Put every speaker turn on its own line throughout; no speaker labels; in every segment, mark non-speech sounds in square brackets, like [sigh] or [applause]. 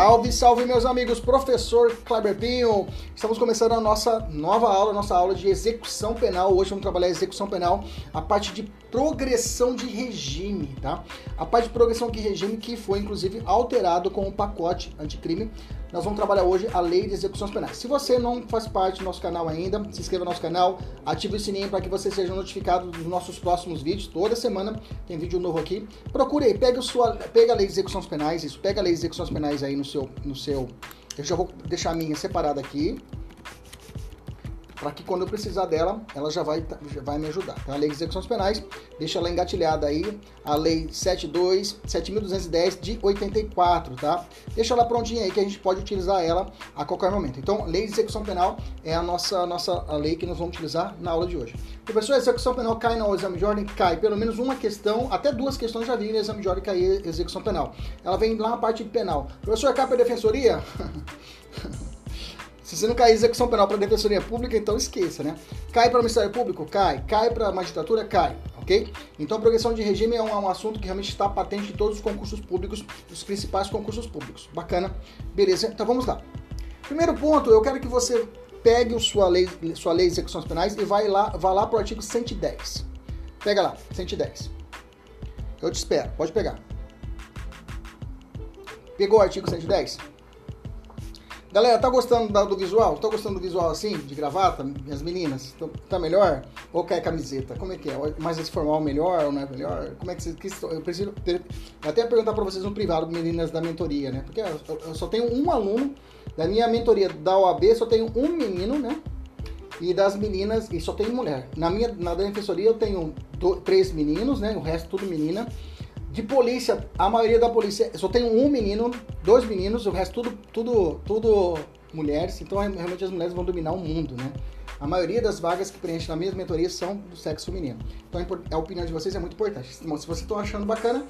Salve, salve meus amigos, professor Kleber Pinho. Estamos começando a nossa nova aula, nossa aula de execução penal. Hoje vamos trabalhar execução penal, a parte de progressão de regime, tá? A parte de progressão de regime que foi inclusive alterado com o pacote anticrime nós vamos trabalhar hoje a lei de execuções penais. Se você não faz parte do nosso canal ainda, se inscreva no nosso canal, ative o sininho para que você seja notificado dos nossos próximos vídeos. Toda semana tem vídeo novo aqui. Procure aí, pega, sua, pega a lei de execuções penais, isso, pega a lei de execuções penais aí no seu, no seu. Eu já vou deixar a minha separada aqui para que quando eu precisar dela, ela já vai, já vai me ajudar. Então, a Lei de Execuções Penais, deixa ela engatilhada aí, a Lei 72, 7.210 de 84, tá? Deixa ela prontinha aí que a gente pode utilizar ela a qualquer momento. Então, Lei de Execução Penal é a nossa, nossa a lei que nós vamos utilizar na aula de hoje. Professor, a execução penal cai no exame de ordem? Cai. Pelo menos uma questão, até duas questões já vi no exame de ordem cair execução penal. Ela vem lá na parte penal. Professor, cai para defensoria? [laughs] Se você não cair execução penal para defensoria pública, então esqueça, né? Cai para o Ministério Público? Cai. Cai para a magistratura? Cai. Ok? Então, a progressão de regime é um, é um, assunto que realmente está patente em todos os concursos públicos, os principais concursos públicos. Bacana? Beleza? Então, vamos lá. Primeiro ponto, eu quero que você pegue sua lei, sua lei de execuções penais e vai lá, vá lá para o artigo 110. Pega lá, 110. Eu te espero, pode pegar. Pegou o artigo 110? Galera, tá gostando do visual? Tá gostando do visual assim, de gravata, minhas meninas? Tá melhor? Ou quer camiseta? Como é que é? Mais esse formal melhor ou não é melhor? Como é que vocês... Eu preciso até perguntar para vocês no privado, meninas da mentoria, né? Porque eu só tenho um aluno da minha mentoria da OAB, só tenho um menino, né? E das meninas, e só tenho mulher. Na minha na defensoria eu tenho três meninos, né? O resto tudo menina. De polícia, a maioria da polícia, só tem um menino, dois meninos, o resto tudo, tudo, tudo mulheres. Então realmente as mulheres vão dominar o mundo, né? A maioria das vagas que preenchem na mesma mentoria são do sexo feminino. Então a opinião de vocês é muito importante. Se vocês estão achando bacana,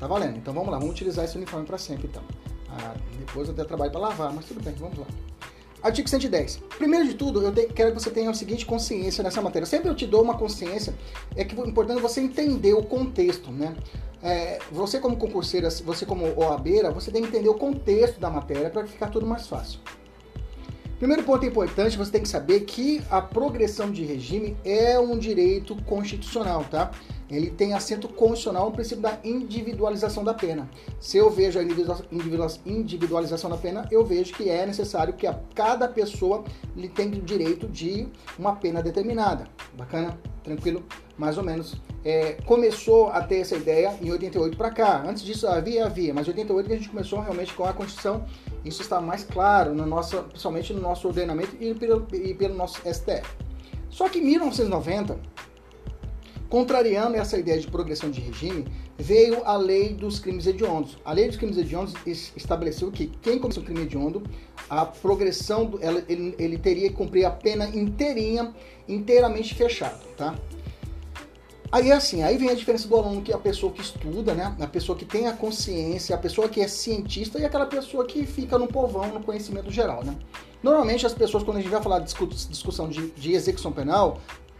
tá valendo. Então vamos lá, vamos utilizar esse uniforme para sempre então. Ah, depois eu até trabalho para lavar, mas tudo bem, vamos lá. Artigo 110. Primeiro de tudo, eu te, quero que você tenha a seguinte consciência nessa matéria. Sempre eu te dou uma consciência, é que o importante é você entender o contexto, né? É, você como concurseira, você como OABeira, você tem que entender o contexto da matéria para ficar tudo mais fácil. Primeiro ponto importante, você tem que saber que a progressão de regime é um direito constitucional, tá? Ele tem assento constitucional no princípio da individualização da pena. Se eu vejo a individualização da pena, eu vejo que é necessário que a cada pessoa lhe tenha o direito de uma pena determinada. Bacana? Tranquilo? Mais ou menos. É, começou a ter essa ideia em 88 para cá. Antes disso havia, havia, mas em 88 que a gente começou realmente com a Constituição isso está mais claro, no nosso, principalmente no nosso ordenamento e pelo, e pelo nosso STF. Só que em 1990, contrariando essa ideia de progressão de regime, veio a lei dos crimes hediondos. A lei dos crimes hediondos estabeleceu que quem cometeu um crime hediondo, a progressão, ela, ele, ele, teria que cumprir a pena inteirinha, inteiramente fechado, tá? Aí é assim, aí vem a diferença do aluno que é a pessoa que estuda, né? A pessoa que tem a consciência, a pessoa que é cientista e aquela pessoa que fica no povão, no conhecimento geral, né? Normalmente as pessoas, quando a gente vai falar de discussão de, de execução penal,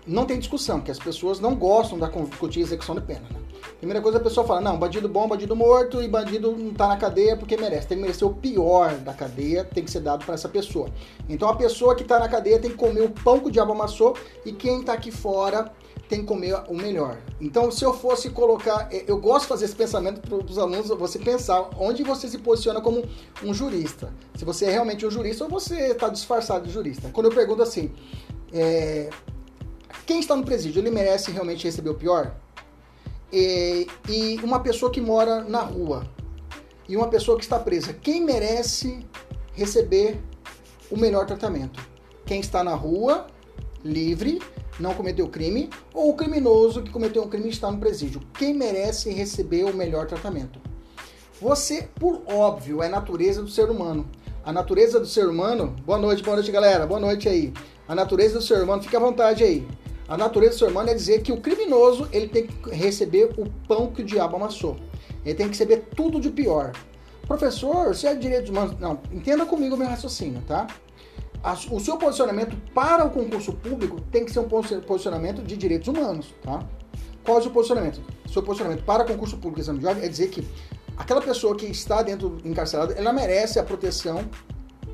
não tem discussão, porque as pessoas não gostam da discutir execução de pena, né? Primeira coisa a pessoa fala, não, bandido bom, bandido morto e bandido não tá na cadeia porque merece. Tem que merecer o pior da cadeia, tem que ser dado para essa pessoa. Então a pessoa que tá na cadeia tem que comer o pão que o diabo amassou e quem tá aqui fora tem que comer o melhor. Então, se eu fosse colocar, é, eu gosto de fazer esse pensamento para os alunos, você pensar onde você se posiciona como um jurista. Se você é realmente um jurista ou você está disfarçado de jurista. Quando eu pergunto assim, é, quem está no presídio, ele merece realmente receber o pior? E, e uma pessoa que mora na rua e uma pessoa que está presa, quem merece receber o melhor tratamento? Quem está na rua, livre, não cometeu crime, ou o criminoso que cometeu um crime está no presídio? Quem merece receber o melhor tratamento? Você, por óbvio, é natureza do ser humano. A natureza do ser humano. Boa noite, boa noite, galera. Boa noite aí. A natureza do ser humano, fica à vontade aí. A natureza do ser humano é dizer que o criminoso ele tem que receber o pão que o diabo amassou. Ele tem que receber tudo de pior. Professor, se é direito humanos. Não, entenda comigo o meu raciocínio, tá? O seu posicionamento para o concurso público tem que ser um posicionamento de direitos humanos, tá? Qual é o seu posicionamento? O seu posicionamento para concurso público exame de ordem é dizer que aquela pessoa que está dentro encarcerada, ela merece a proteção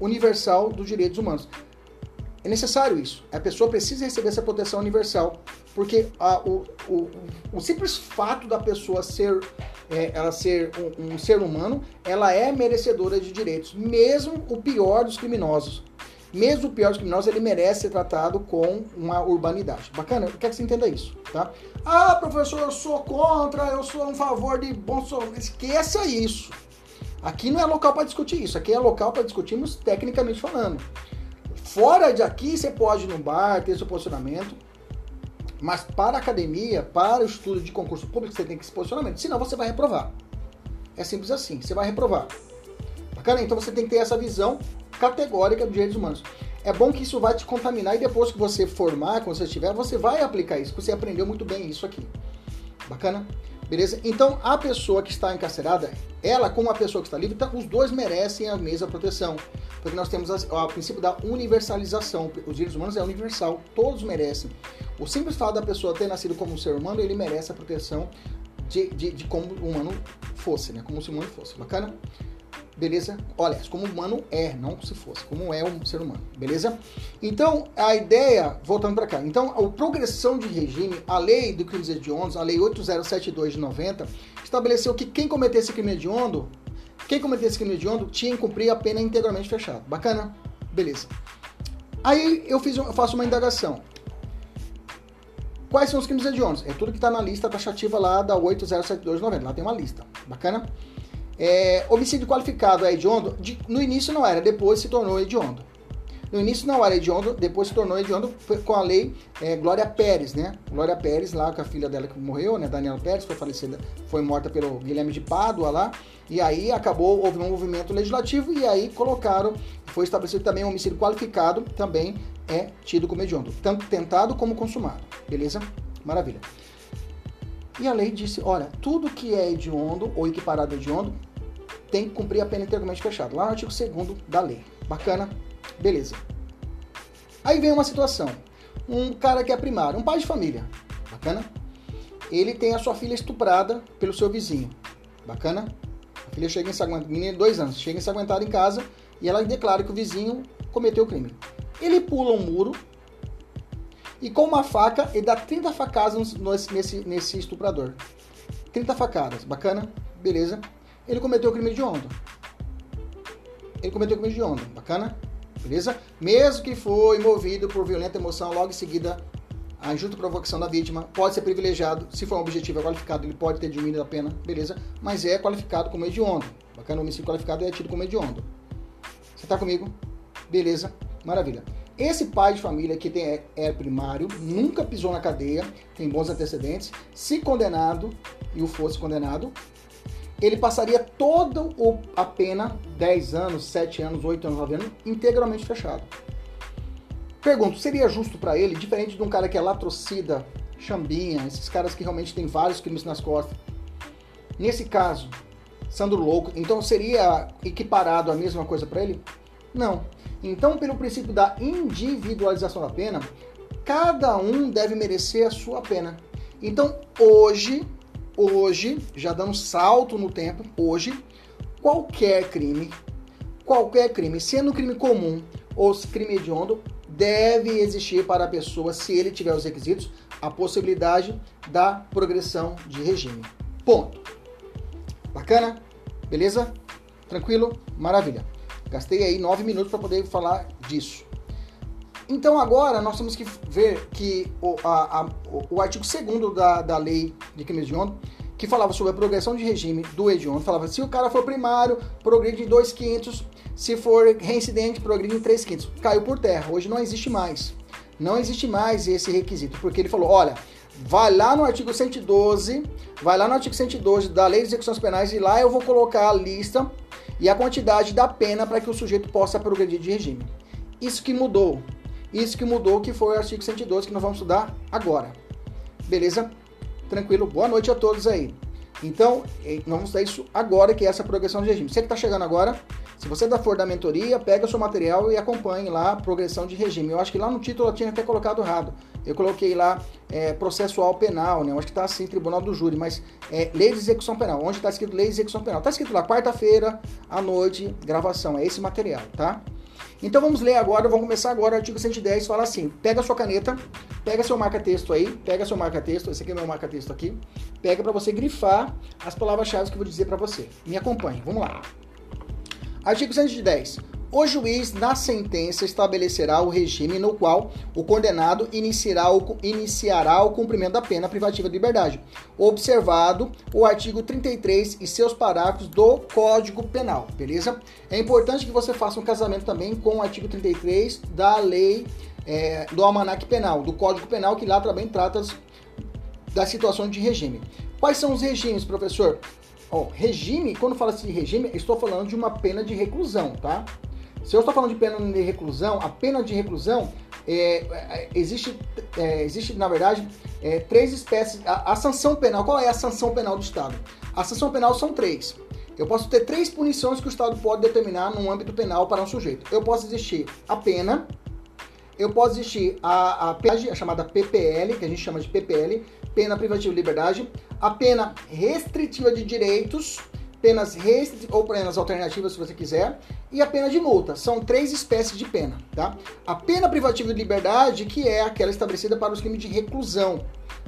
universal dos direitos humanos. É necessário isso. A pessoa precisa receber essa proteção universal, porque a, o, o, o, simples fato da pessoa ser, é, ela ser um, um ser humano, ela é merecedora de direitos, mesmo o pior dos criminosos. Mesmo o pior dos criminosos, ele merece ser tratado com uma urbanidade. Bacana? Eu quero que você entenda isso, tá? Ah, professor, eu sou contra, eu sou a favor de Bolsonaro. Esqueça isso. Aqui não é local para discutir isso. Aqui é local para discutirmos tecnicamente falando. Fora de aqui, você pode ir no bar, ter seu posicionamento, mas para a academia, para o estudo de concurso público, você tem que se posicionamento, senão você vai reprovar. É simples assim, você vai reprovar. Bacana? Então você tem que ter essa visão categórica dos direitos humanos. É bom que isso vai te contaminar e depois que você formar, quando você estiver, você vai aplicar isso, você aprendeu muito bem isso aqui. Bacana? Beleza? Então, a pessoa que está encarcerada, ela, como a pessoa que está livre, tá, os dois merecem a mesma proteção. Porque nós temos o princípio da universalização. Os direitos humanos é universal, todos merecem. O simples fato da pessoa ter nascido como um ser humano, ele merece a proteção de, de, de como humano fosse, né? Como se humano fosse. Bacana? Beleza? Olha, como humano é, não se fosse, como é um ser humano, beleza? Então, a ideia, voltando para cá, então, a progressão de regime, a lei do crime hediondos, a lei 8072 de 90, estabeleceu que quem cometesse crime hediondo, quem cometesse crime hediondo tinha que cumprir a pena integralmente fechada. Bacana? Beleza. Aí eu, fiz, eu faço uma indagação. Quais são os crimes hediondos? É tudo que está na lista taxativa lá da 8072 de 90, lá tem uma lista. Bacana? É, homicídio qualificado é hediondo? De, no início não era, depois se tornou hediondo. No início não era hediondo, depois se tornou hediondo com a lei é, Glória Pérez, né? Glória Pérez, lá com a filha dela que morreu, né? Daniela Pérez, foi falecida, foi morta pelo Guilherme de Pádua lá. E aí acabou, houve um movimento legislativo e aí colocaram, foi estabelecido também um homicídio qualificado, também é tido como hediondo. Tanto tentado como consumado. Beleza? Maravilha. E a lei disse, olha, tudo que é hediondo ou equiparado a hediondo tem que cumprir a pena integralmente fechada. Lá no artigo 2 da lei. Bacana? Beleza. Aí vem uma situação. Um cara que é primário, um pai de família. Bacana? Ele tem a sua filha estuprada pelo seu vizinho. Bacana? A filha chega ensanguentada, menina de dois anos, chega ensanguentada em casa e ela declara que o vizinho cometeu o crime. Ele pula um muro e com uma faca, ele dá 30 facadas nesse, nesse estuprador. 30 facadas, bacana? Beleza. Ele cometeu crime de onda. Ele cometeu crime de onda, bacana? Beleza? Mesmo que foi movido por violenta emoção, logo em seguida a injusta provocação da vítima pode ser privilegiado. Se for um objetivo é qualificado, ele pode ter diminuído a pena, beleza? Mas é qualificado como hediondo. Bacana, homicídio qualificado é tido como hediondo. Você tá comigo? Beleza? Maravilha. Esse pai de família que tem, é primário, nunca pisou na cadeia, tem bons antecedentes, se condenado e o fosse condenado, ele passaria toda a pena, 10 anos, 7 anos, 8 anos, 9 anos, integralmente fechado. Pergunto, seria justo para ele, diferente de um cara que é latrocida, chambinha, esses caras que realmente têm vários crimes nas costas? Nesse caso, Sandro Louco, então seria equiparado a mesma coisa para ele? Não. Então, pelo princípio da individualização da pena, cada um deve merecer a sua pena. Então, hoje, hoje, já dando salto no tempo, hoje, qualquer crime, qualquer crime, sendo crime comum ou crime hediondo, deve existir para a pessoa, se ele tiver os requisitos, a possibilidade da progressão de regime. Ponto. Bacana? Beleza? Tranquilo? Maravilha. Gastei aí nove minutos para poder falar disso. Então agora nós temos que ver que o, a, a, o, artigo 2 da, da lei de crimes de onda, que falava sobre a progressão de regime do hediondo, falava se o cara for primário, progride em 2 quintos, se for reincidente, progride em 3 quintos. Caiu por terra, hoje não existe mais. Não existe mais esse requisito, porque ele falou, olha, vai lá no artigo 112, vai lá no artigo 112 da Lei de Execuções Penais e lá eu vou colocar a lista e a quantidade da pena para que o sujeito possa progredir de regime. Isso que mudou. Isso que mudou, que foi o artigo 112 que nós vamos estudar agora. Beleza? Tranquilo? Boa noite a todos aí. Então, nós vamos estudar isso agora, que é essa progressão de regime. Você que está chegando agora, se você for da mentoria, pega o seu material e acompanhe lá a progressão de regime. Eu acho que lá no título eu tinha até colocado errado. Eu coloquei lá é, processual penal, né? Eu acho que está assim, Tribunal do Júri, mas é lei de execução penal. Onde está escrito lei de execução penal? Está escrito lá, quarta-feira, à noite, gravação. É esse material, tá? Então vamos ler agora, vamos começar agora o artigo 110, fala assim, pega sua caneta, pega seu marca-texto aí, pega seu marca-texto, esse aqui é meu marca-texto aqui, pega para você grifar as palavras-chave que eu vou dizer para você. Me acompanhe, vamos lá. Artigo 110. O juiz, na sentença, estabelecerá o regime no qual o condenado iniciará o, iniciará o cumprimento da pena privativa de liberdade, observado o artigo 33 e seus parágrafos do Código Penal, beleza? É importante que você faça um casamento também com o artigo 33 da lei é, do Almanac Penal, do Código Penal, que lá também trata das situações de regime. Quais são os regimes, professor? Ó, regime, quando fala assim de regime, estou falando de uma pena de reclusão, tá? Se eu estou falando de pena de reclusão, a pena de reclusão é, é, existe, é, existe, na verdade, é, três espécies. A, a, sanção penal, qual é a sanção penal do Estado? A sanção penal são três. Eu posso ter três punições que o Estado pode determinar no âmbito penal para um sujeito. Eu posso existir a pena, eu posso existir a, a a chamada PPL, que a gente chama de PPL, pena privativa de liberdade, a pena restritiva de direitos, penas restritivas ou penas alternativas, se você quiser, e a pena de multa. São três espécies de pena, tá? A pena privativa de liberdade, que é aquela estabelecida para os crimes de reclusão,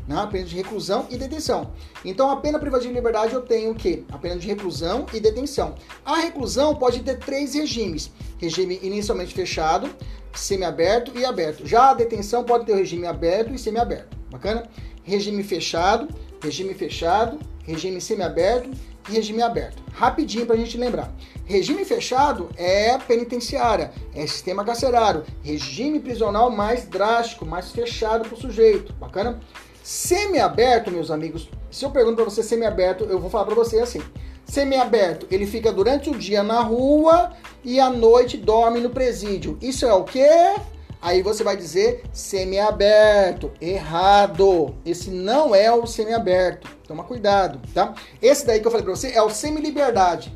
né? A pena de reclusão e detenção. Então, a pena privativa de liberdade eu tenho o quê? A pena de reclusão e detenção. A reclusão pode ter três regimes: regime inicialmente fechado, semiaberto e aberto. Já a detenção pode ter o regime aberto e semiaberto. Bacana? Regime fechado, regime fechado, regime semiaberto e regime aberto. Rapidinho para a gente lembrar. Regime fechado é penitenciária, é sistema carcerário. Regime prisional mais drástico, mais fechado para o sujeito. Bacana? Semiaberto, meus amigos, se eu pergunto para você semiaberto, eu vou falar para você assim. Semiaberto, ele fica durante o dia na rua e à noite dorme no presídio. Isso é o quê? Aí você vai dizer semiaberto. Errado. Esse não é o semiaberto. Toma cuidado, tá? Esse daí que eu falei pra você é o semi-liberdade.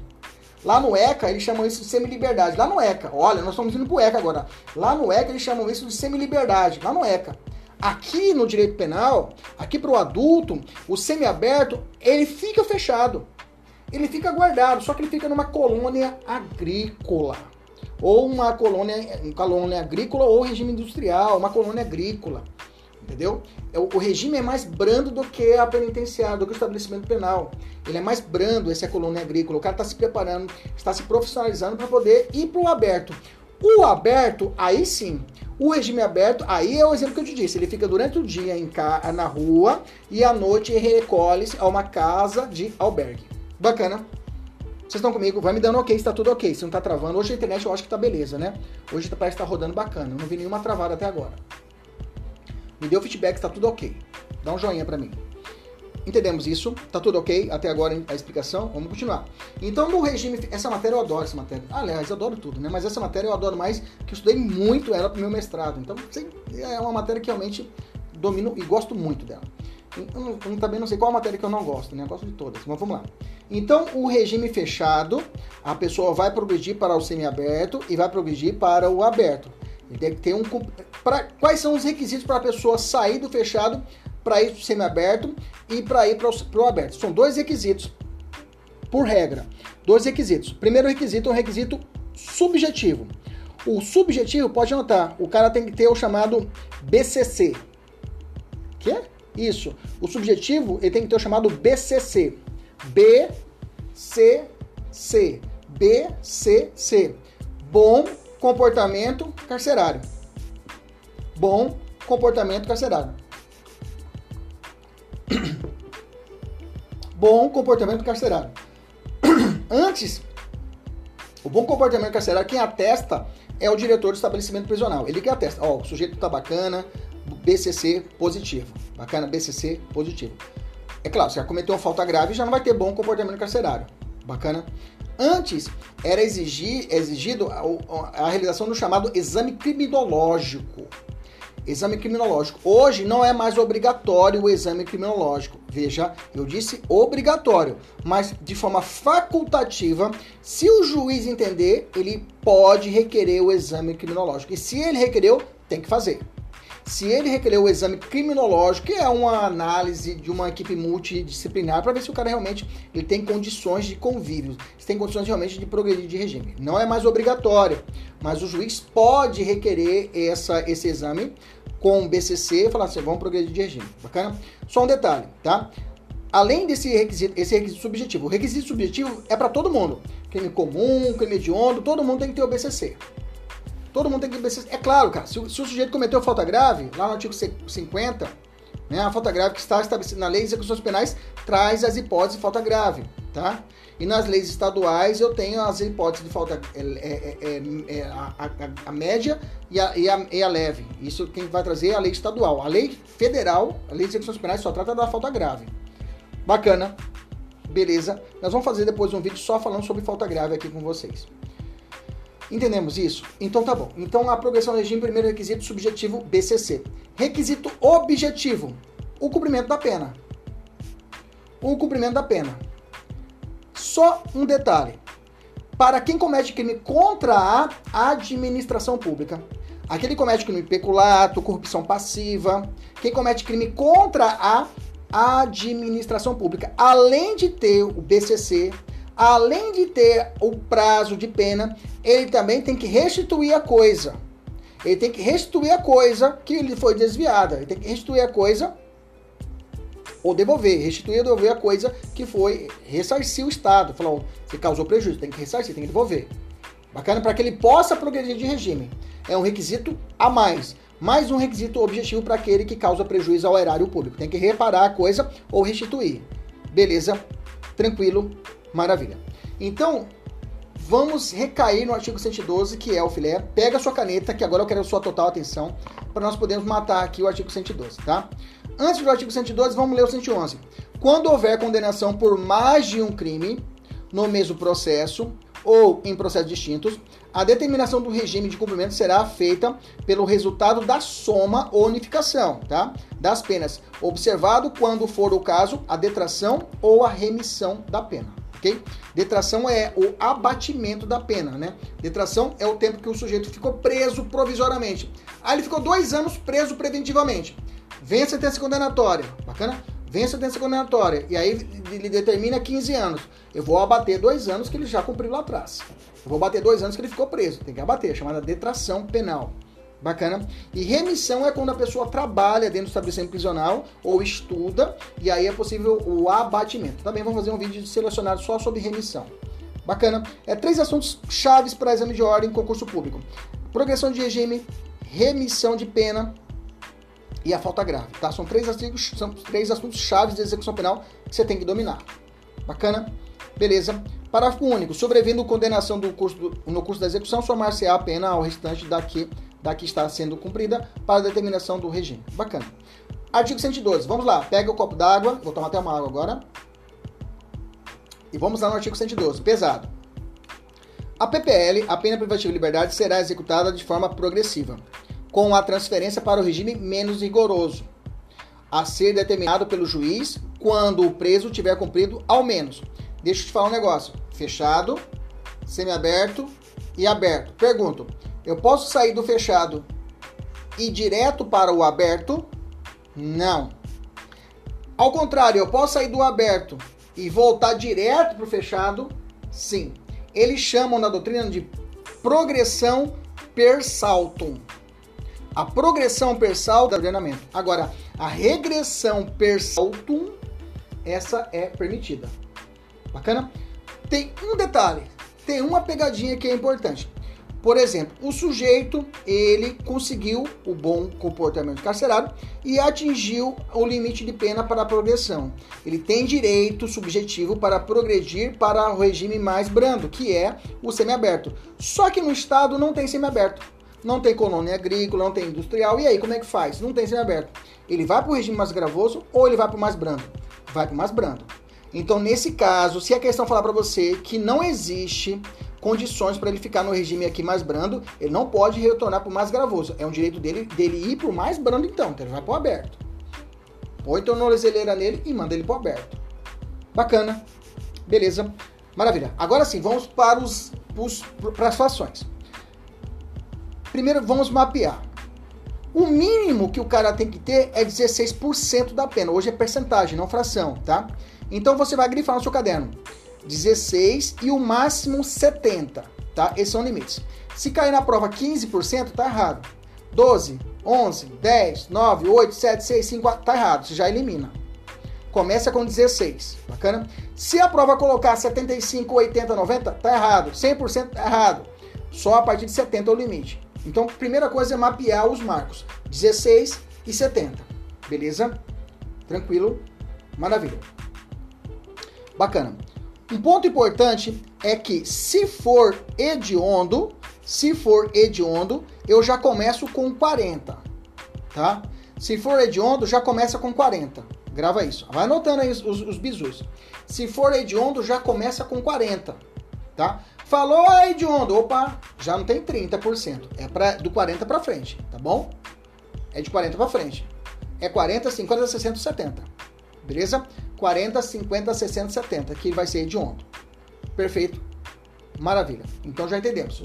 Lá no ECA, eles chamam isso de semi-liberdade. Lá no ECA, olha, nós estamos indo pro ECA agora. Lá no ECA, eles chamam isso de semi-liberdade. Lá no ECA. Aqui no direito penal, aqui para o adulto, o semiaberto, ele fica fechado. Ele fica guardado, só que ele fica numa colônia agrícola ou uma colônia, uma colônia agrícola ou regime industrial, uma colônia agrícola. Entendeu? É, o regime é mais brando do que a penitenciária, do que o estabelecimento penal. Ele é mais brando, essa colônia agrícola. O cara está se preparando, está se profissionalizando para poder ir para o aberto. O aberto, aí sim. O regime aberto, aí é o exemplo que eu te disse. Ele fica durante o dia em ca... na rua e à noite recolhe-se a uma casa de albergue. Bacana? Vocês estão comigo? Vai me dando ok, está tudo ok. Se não está travando, hoje a internet eu acho que está beleza, né? Hoje parece que está rodando bacana. Eu não vi nenhuma travada até agora. Me deu feedback, está tudo ok. Dá um joinha para mim. Entendemos isso, tá tudo ok até agora a explicação, vamos continuar. Então, no regime, essa matéria eu adoro essa matéria. Aliás, eu adoro tudo, né? Mas essa matéria eu adoro mais, que eu estudei muito ela pro meu mestrado. Então, é uma matéria que realmente domino e gosto muito dela. Eu, eu também não sei qual matéria que eu não gosto, né? Eu gosto de todas, mas vamos lá. Então, o regime fechado, a pessoa vai progredir para o semiaberto e vai progredir para o aberto. Ele ter um. Pra, quais são os requisitos para a pessoa sair do fechado para ir para o semiaberto e para ir para o aberto? São dois requisitos, por regra. Dois requisitos. Primeiro requisito é um requisito subjetivo. O subjetivo, pode anotar, o cara tem que ter o chamado BCC, Que? Isso. O subjetivo ele tem que ter o chamado BCC. BCC. BCC. Bom comportamento carcerário. Bom comportamento carcerário. [coughs] Bom comportamento carcerário. [coughs] Antes, o bom comportamento carcerário, quem atesta é o diretor do estabelecimento prisional. Ele que atesta. Ó, o sujeito tá bacana, BCC positivo. Bacana, BCC positivo. É claro, se já cometeu uma falta grave, já não vai ter bom comportamento carcerário. Bacana. Antes era exigir, exigido a, a realização do chamado exame criminológico. Exame criminológico. Hoje não é mais obrigatório o exame criminológico. Veja, eu disse obrigatório, mas de forma facultativa, se o juiz entender, ele pode requerer o exame criminológico. E se ele requereu, tem que fazer. Se ele requerer o exame criminológico, que é uma análise de uma equipe multidisciplinar para ver se o cara realmente ele tem condições de convívio, se tem condições realmente de progredir de regime. Não é mais obrigatório, mas o juiz pode requerer essa, esse exame com o BCC e falar assim, vamos progredir de regime. Bacana? Só um detalhe, tá? Além desse requisito, esse requisito subjetivo, o requisito subjetivo é para todo mundo. Crime comum, crime hediondo, todo mundo tem que ter o BCC. Todo mundo tem que BCC. É claro, cara, se o, se o sujeito cometeu falta grave, lá no artigo 50, né, a falta grave que está estabelecida na lei de execuções penais traz as hipóteses de falta grave, tá? E nas leis estaduais eu tenho as hipóteses de falta é, é, é, é a, a, a, média e a, e, e a leve. Isso quem vai trazer é a lei estadual. A lei federal, a lei de execuções penais só trata da falta grave. Bacana, beleza. Nós vamos fazer depois um vídeo só falando sobre falta grave aqui com vocês. Entendemos isso? Então tá bom. Então a progressão do regime, primeiro requisito subjetivo BCC. Requisito objetivo, o cumprimento da pena. O cumprimento da pena. Só um detalhe. Para quem comete crime contra a administração pública, aquele que comete crime peculato, corrupção passiva, quem comete crime contra a administração pública, além de ter o BCC, além de ter o prazo de pena, ele também tem que restituir a coisa. Ele tem que restituir a coisa que lhe foi desviada. Ele tem que restituir a coisa ou devolver, restituir ou devolver a coisa que foi ressarcir o Estado. Falou, você causou prejuízo, tem que ressarcir, tem que devolver. Bacana para que ele possa progredir de regime. É um requisito a mais. Mais um requisito objetivo para aquele que causa prejuízo ao erário público. Tem que reparar a coisa ou restituir. Beleza? Tranquilo? Maravilha. Então, vamos recair no artigo 112, que é o filé. Pega a sua caneta, que agora eu quero a sua total atenção, para nós podermos matar aqui o artigo 112, tá? Antes do artigo 112, vamos ler o 111. Quando houver condenação por mais de um crime no mesmo processo ou em processos distintos, a determinação do regime de cumprimento será feita pelo resultado da soma ou unificação, tá? Das penas, observado quando for o caso a detração ou a remissão da pena. Ok? Detração é o abatimento da pena, né? Detração é o tempo que o sujeito ficou preso provisoriamente. Aí ele ficou dois anos preso preventivamente. Vem a sentença condenatória, bacana? Vem a sentença condenatória, e aí ele determina 15 anos. Eu vou abater dois anos que ele já cumpriu lá atrás. Eu vou abater dois anos que ele ficou preso. Tem que abater, chamada detração penal. Bacana? E remissão é quando a pessoa trabalha dentro do estabelecimento prisional ou estuda, e aí é possível o abatimento. Também vamos fazer um vídeo selecionado só sobre remissão. Bacana? É três assuntos chaves para exame de ordem em concurso público: progressão de regime, remissão de pena e a falta grave, tá? São três artigos, são três assuntos chaves de execução penal que você tem que dominar. Bacana? Beleza. Parágrafo único. Sobrevendo condenação do curso do, no curso da execução, somar-se a pena ao restante da que, da que está sendo cumprida para determinação do regime. Bacana. Artigo 112. Vamos lá. Pega o copo d'água. Vou tomar até uma água agora. E vamos lá no artigo 112. Pesado. A PPL, a pena privativa de liberdade, será executada de forma progressiva com a transferência para o regime menos rigoroso, a ser determinado pelo juiz quando o preso tiver cumprido ao menos. Deixa eu te falar um negócio: fechado, semiaberto e aberto. Pergunto: eu posso sair do fechado e direto para o aberto? Não. Ao contrário, eu posso sair do aberto e voltar direto para o fechado? Sim. Eles chamam na doutrina de progressão per saltum a progressão per saltum é ordenamento. Agora, a regressão per saltum, essa é permitida. Bacana? Tem um detalhe, tem uma pegadinha que é importante. Por exemplo, o sujeito, ele conseguiu o bom comportamento carcerário e atingiu o limite de pena para a progressão. Ele tem direito subjetivo para progredir para o regime mais brando, que é o semiaberto. Só que no estado não tem semiaberto. Não tem colônia agrícola, não tem industrial. E aí, como é que faz? Não tem semiaberto. Ele vai para o regime mais gravoso ou ele vai para o mais brando? Vai para o mais brando. Então, nesse caso, se a questão falar para você que não existe condições para ele ficar no regime aqui mais brando, ele não pode retornar para o mais gravoso. É um direito dele, dele ir para o mais brando então, então ele vai para o aberto. Põe tornozeleira nele e manda ele para o aberto. Bacana. Beleza. Maravilha. Agora sim, vamos para, os, os, para as fações. Primeiro, vamos mapear. O mínimo que o cara tem que ter é 16% da pena. Hoje é percentagem, não fração, tá? Então você vai grifar no seu caderno. 16 e o máximo 70, tá? Esses são limites. Se cair na prova 15%, tá errado. 12, 11, 10, 9, 8, 7, 6, 5, 4, tá errado, você já elimina. Começa com 16, bacana? Se a prova colocar 75, 80, 90, tá errado. 100% tá errado. Só a partir de 70 é o limite. Então, primeira coisa é mapear os marcos. 16 e 70. Beleza? Tranquilo? Maravilha. Bacana. Um ponto importante é que se for hediondo, se for hediondo, eu já começo com 40, tá? Se for hediondo, já começa com 40. Grava isso. Vai anotando aí os, os, os. Se for hediondo, já começa com 40, tá? Falou hediondo, opa, já não tem 30%. É pra, do 40 para frente, tá bom? É de 40 para frente. É 40, 50, 60, 70. Beleza? 40, 50, 60, 70, que vai ser hediondo. Perfeito. Maravilha. Então já entendemos.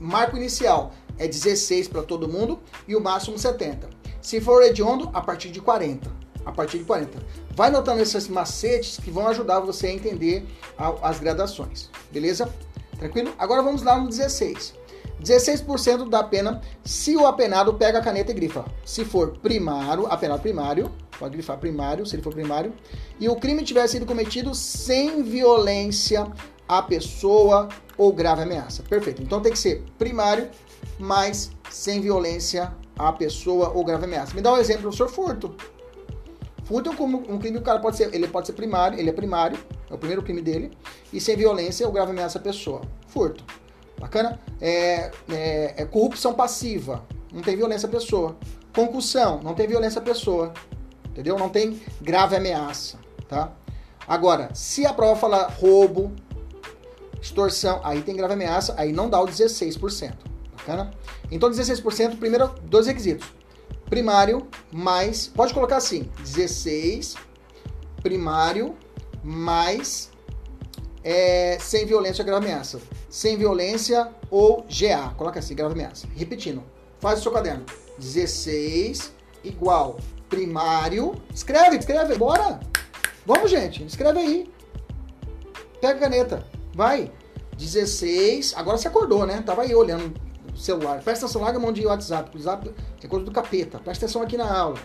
Marco inicial é 16 para todo mundo e o máximo 70. Se for hediondo, a partir de 40. A partir de 40. Vai notando esses macetes que vão ajudar você a entender as gradações. Beleza? Tranquilo? Agora vamos lá no 16. 16% da pena se o apenado pega a caneta e grifa. Se for primário, apenado primário, pode grifar primário, se ele for primário, e o crime tiver sido cometido sem violência à pessoa ou grave ameaça. Perfeito. Então tem que ser primário, mas sem violência à pessoa ou grave ameaça. Me dá um exemplo, professor furto. Furto é um, um crime que o cara pode ser, ele pode ser primário, ele é primário, é o primeiro crime dele, e sem violência ou grave ameaça à pessoa. Furto. Bacana? É, é, é corrupção passiva, não tem violência à pessoa. Concussão, não tem violência à pessoa. Entendeu? Não tem grave ameaça, tá? Agora, se a prova falar roubo, extorsão, aí tem grave ameaça, aí não dá o 16%. Bacana? Então, 16%, primeiro, dois requisitos. Primário mais, pode colocar assim, 16 primário mais é, sem violência ou grave ameaça. Sem violência ou GA. Coloca assim, grave ameaça. Repetindo. Faz o seu caderno. 16 igual primário. Escreve, escreve. Bora! Vamos, gente. Escreve aí. Pega a caneta. Vai. 16. Agora você acordou, né? Tava aí olhando o celular. Presta atenção, larga a mão de WhatsApp. WhatsApp é coisa do capeta. Presta atenção aqui na aula.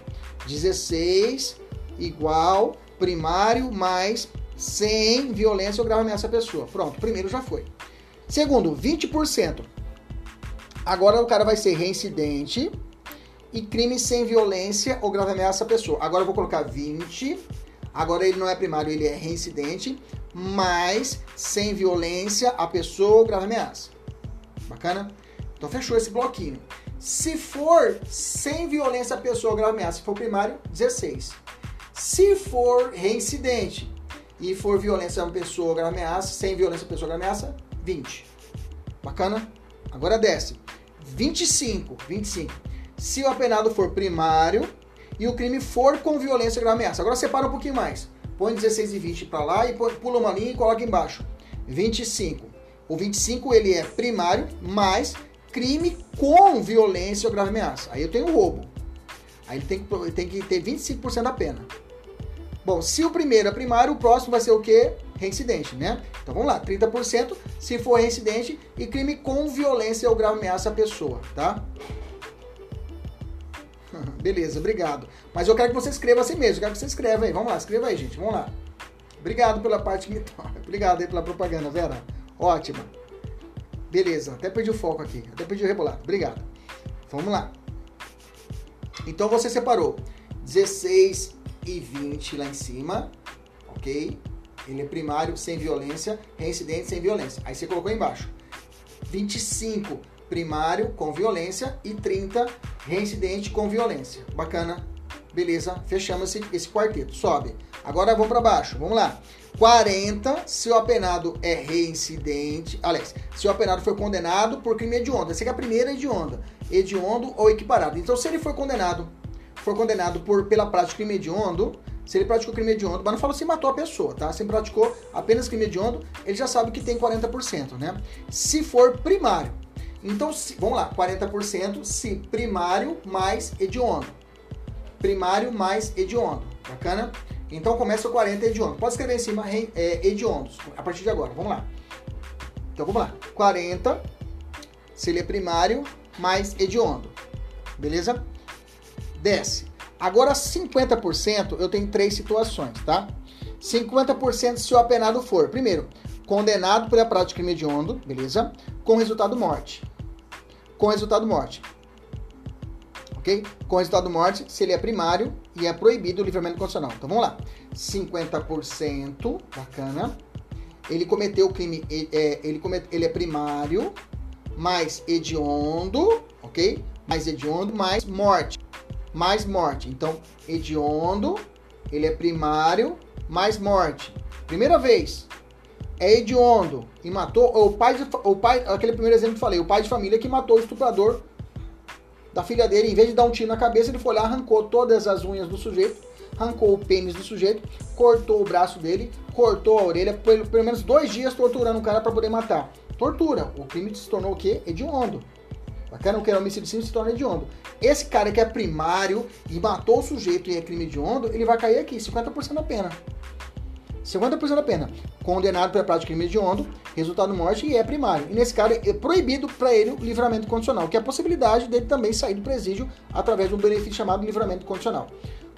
16 igual primário mais sem violência ou grave ameaça à pessoa. Pronto, primeiro já foi. Segundo, 20%. Agora o cara vai ser reincidente e crime sem violência ou grave ameaça à pessoa. Agora eu vou colocar 20. Agora ele não é primário, ele é reincidente, mas sem violência à pessoa ou grave ameaça. Bacana? Então fechou esse bloquinho. Se for sem violência à pessoa ou grave ameaça, se for primário, 16. Se for reincidente, e for violência uma pessoa grave ameaça, sem violência a pessoa grave ameaça, 20. Bacana? Agora desce. 25, 25. Se o apenado for primário e o crime for com violência grave ameaça. Agora separa um pouquinho mais. Põe 16 e 20 para lá e pula uma linha e coloca embaixo. 25. O 25 ele é primário, mais crime com violência ou grave ameaça. Aí eu tenho roubo. Aí ele tem que, tem que ter 25% da pena. Bom, se o primeiro é primário, o próximo vai ser o quê? Reincidente, né? Então vamos lá, 30% se for reincidente e crime com violência ou grave ameaça à pessoa, tá? [laughs] Beleza, obrigado. Mas eu quero que você escreva assim mesmo. Eu quero que você escreva aí. Vamos lá, escreva aí, gente. Vamos lá. Obrigado pela parte que. [laughs] Obrigado aí pela propaganda, Vera. Ótima. Beleza, até perdi o foco aqui. Até perdi o rebolado. Obrigado. Vamos lá. Então você separou 16 e 20 lá em cima, ok? Ele é primário sem violência, reincidente sem violência. Aí você colocou embaixo. 25 primário com violência e 30 reincidente com violência. Bacana? Beleza, fechamos esse, esse quarteto. Sobe. Agora vamos para baixo. Vamos lá. 40 se o apenado é reincidente. Alex, se o apenado foi condenado por crime hediondo. Essa aqui é a primeira hedionda. Hediondo ou equiparado. Então, se ele foi condenado, for condenado por, pela prática de crime hediondo, se ele praticou crime hediondo, mas não fala se matou a pessoa, tá? Se ele praticou apenas crime hediondo, ele já sabe que tem 40%, né? Se for primário. Então, se, vamos lá, 40% se primário mais hediondo. Primário mais hediondo. Bacana? Então começa o 40 hediondo. Pode escrever em cima é, hediondos, a partir de agora. Vamos lá. Então vamos lá. 40, se ele é primário, mais hediondo. Beleza? Desce. Agora 50% eu tenho três situações, tá? 50% se o apenado for, primeiro, condenado pela prática de crime hediondo, beleza? Com resultado morte. Com resultado morte. Ok? Com resultado morte, se ele é primário e é proibido o livramento condicional. Então vamos lá. 50%, bacana. Ele cometeu o crime, é, ele, comete, ele é primário, mais hediondo, ok? Mais hediondo, mais morte mais morte. Então, hediondo, ele é primário, mais morte. Primeira vez, é hediondo e matou, ou o pai, de, o pai, aquele primeiro exemplo que falei, o pai de família que matou o estuprador da filha dele, em vez de dar um tiro na cabeça, ele foi lá, arrancou todas as unhas do sujeito, arrancou o pênis do sujeito, cortou o braço dele, cortou a orelha, pelo, pelo menos dois dias torturando o cara para poder matar. Tortura. O crime se tornou o quê? Hediondo. Bacana que é homicídio simples se torna hediondo. Esse cara que é primário e matou o sujeito e é crime hediondo, ele vai cair aqui, 50% da pena. 50% da pena. Condenado pela prática de crime hediondo, resultado morte e é primário. E nesse cara é proibido para ele o livramento condicional, que é a possibilidade dele também sair do presídio através de um benefício chamado livramento condicional.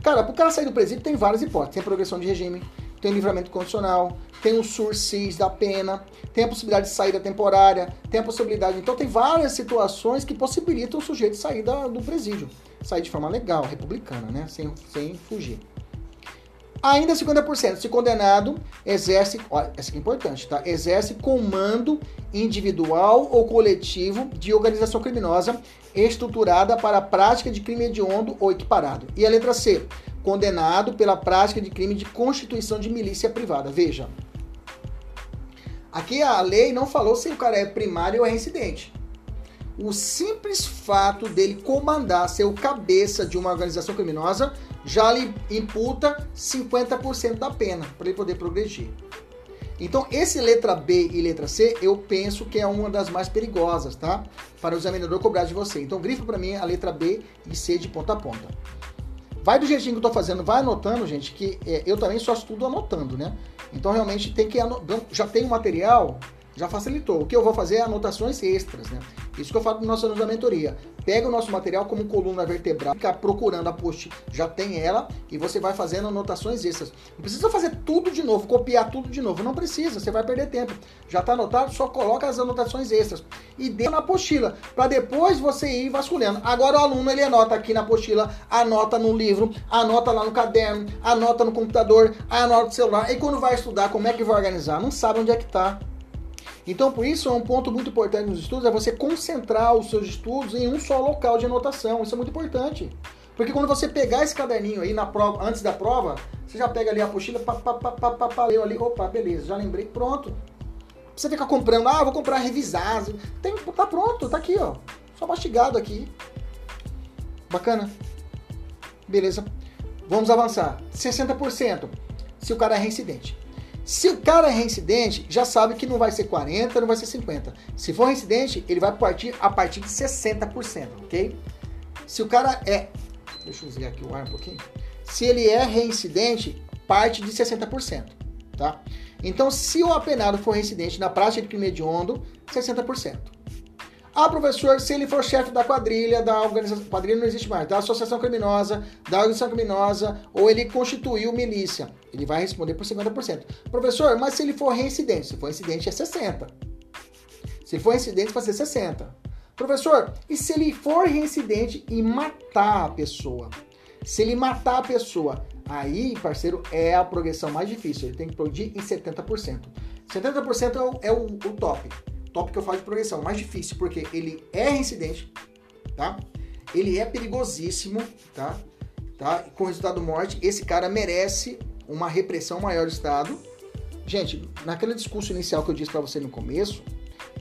Cara, para o cara sair do presídio tem várias hipóteses. Tem progressão de regime, tem livramento condicional, tem o sursis da pena, tem a possibilidade de saída temporária, tem a possibilidade. Então, tem várias situações que possibilitam o sujeito sair da, do presídio, sair de forma legal, republicana, né? Sem, sem fugir. Ainda 50%, se condenado, exerce, olha, essa é importante, tá? Exerce comando individual ou coletivo de organização criminosa estruturada para a prática de crime hediondo ou equiparado. E a letra C, condenado pela prática de crime de constituição de milícia privada. Veja, aqui a lei não falou se o cara é primário ou é reincidente. O simples fato dele comandar, ser o cabeça de uma organização criminosa, já lhe imputa 50% da pena para ele poder progredir. Então, esse letra B e letra C, eu penso que é uma das mais perigosas, tá? Para o examinador cobrar de você. Então, grifa para mim a letra B e C de ponta a ponta. Vai do jeitinho que eu tô fazendo, vai anotando, gente, que é, eu também só estudo anotando, né? Então realmente tem que anotar. Já tem o material, já facilitou. O que eu vou fazer é anotações extras, né? Isso que eu falo no nosso aluno da mentoria. Pega o nosso material como coluna vertebral, fica procurando a post, já tem ela, e você vai fazendo anotações extras. Não precisa fazer tudo de novo, copiar tudo de novo. Não precisa, você vai perder tempo. Já está anotado, só coloca as anotações extras. E deixa na apostila, para depois você ir vasculhando. Agora o aluno ele anota aqui na apostila, anota no livro, anota lá no caderno, anota no computador, anota no celular. E quando vai estudar, como é que vai organizar? Não sabe onde é que está então, por isso, é um ponto muito importante nos estudos é você concentrar os seus estudos em um só local de anotação. Isso é muito importante. Porque quando você pegar esse caderninho aí na prova, antes da prova, você já pega ali a apostila, pá, leu ali, opa, beleza, já lembrei, pronto. Você fica comprando, ah, vou comprar revisar. Tem, tá pronto, tá aqui, ó. Só mastigado aqui. Bacana? Beleza. Vamos avançar. 60%. Se o cara é reincidente. Se o cara é reincidente, já sabe que não vai ser 40, não vai ser 50. Se for reincidente, ele vai partir a partir de 60%, ok? Se o cara é. Deixa eu desligar aqui o ar um pouquinho. Se ele é reincidente, parte de 60%, tá? Então, se o apenado for reincidente na prática de crime hediondo, 60%. Ah, professor, se ele for chefe da quadrilha, da organização. Quadrilha não existe mais, da associação criminosa, da organização criminosa, ou ele constituiu milícia. Ele vai responder por 50%. Professor, mas se ele for reincidente? Se for reincidente é 60%. Se for reincidente, vai ser 60%. Professor, e se ele for reincidente e matar a pessoa? Se ele matar a pessoa, aí, parceiro, é a progressão mais difícil. Ele tem que progredir em 70%. 70% é o, é o, o top top que eu falo de progressão, mais difícil, porque ele é reincidente, tá? Ele é perigosíssimo, tá? tá? Com resultado morte, esse cara merece uma repressão maior do Estado. Gente, naquele discurso inicial que eu disse para você no começo,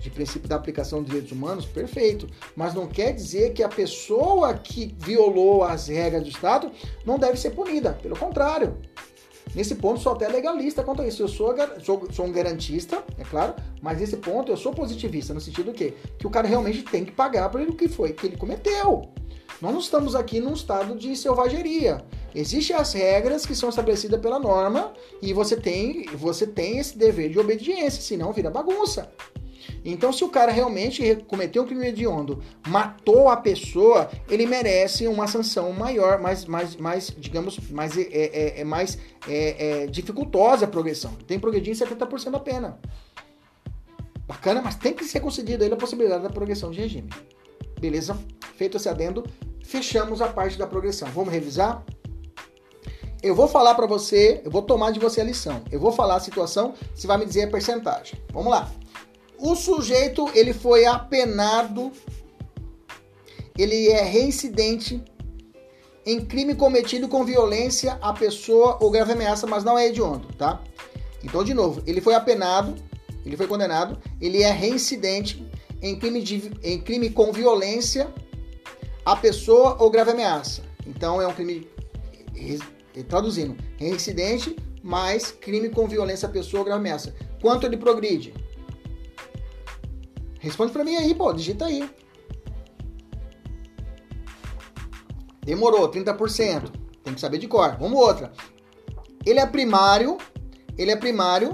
de princípio da aplicação dos direitos humanos, perfeito. Mas não quer dizer que a pessoa que violou as regras do Estado não deve ser punida. Pelo contrário. Nesse ponto, sou até legalista quanto a isso. Eu sou, sou, sou um garantista, é claro, mas nesse ponto eu sou positivista, no sentido do quê? Que o cara realmente tem que pagar por o que foi que ele cometeu. Nós não estamos aqui num estado de selvageria. Existem as regras que são estabelecidas pela norma e você tem, você tem esse dever de obediência, senão vira bagunça. Então, se o cara realmente cometeu um crime hediondo, matou a pessoa, ele merece uma sanção maior, mais, mais, mais digamos, mais, é, é, é mais é, é, dificultosa a progressão. Tem que progredir em 70% da pena. Bacana, mas tem que ser concedido aí a possibilidade da progressão de regime. Beleza? Feito esse adendo, fechamos a parte da progressão. Vamos revisar? Eu vou falar para você, eu vou tomar de você a lição. Eu vou falar a situação, você vai me dizer a percentagem. Vamos lá. O sujeito, ele foi apenado, ele é reincidente em crime cometido com violência à pessoa ou grave ameaça, mas não é hediondo, tá? Então, de novo, ele foi apenado, ele foi condenado, ele é reincidente em crime, de, em crime com violência à pessoa ou grave ameaça. Então, é um crime, traduzindo, reincidente mais crime com violência pessoa ou ameaça. Quanto ele progride? Responde para mim aí, pô, digita aí. Demorou, 30%. Tem que saber de cor. Vamos outra. Ele é primário, ele é primário,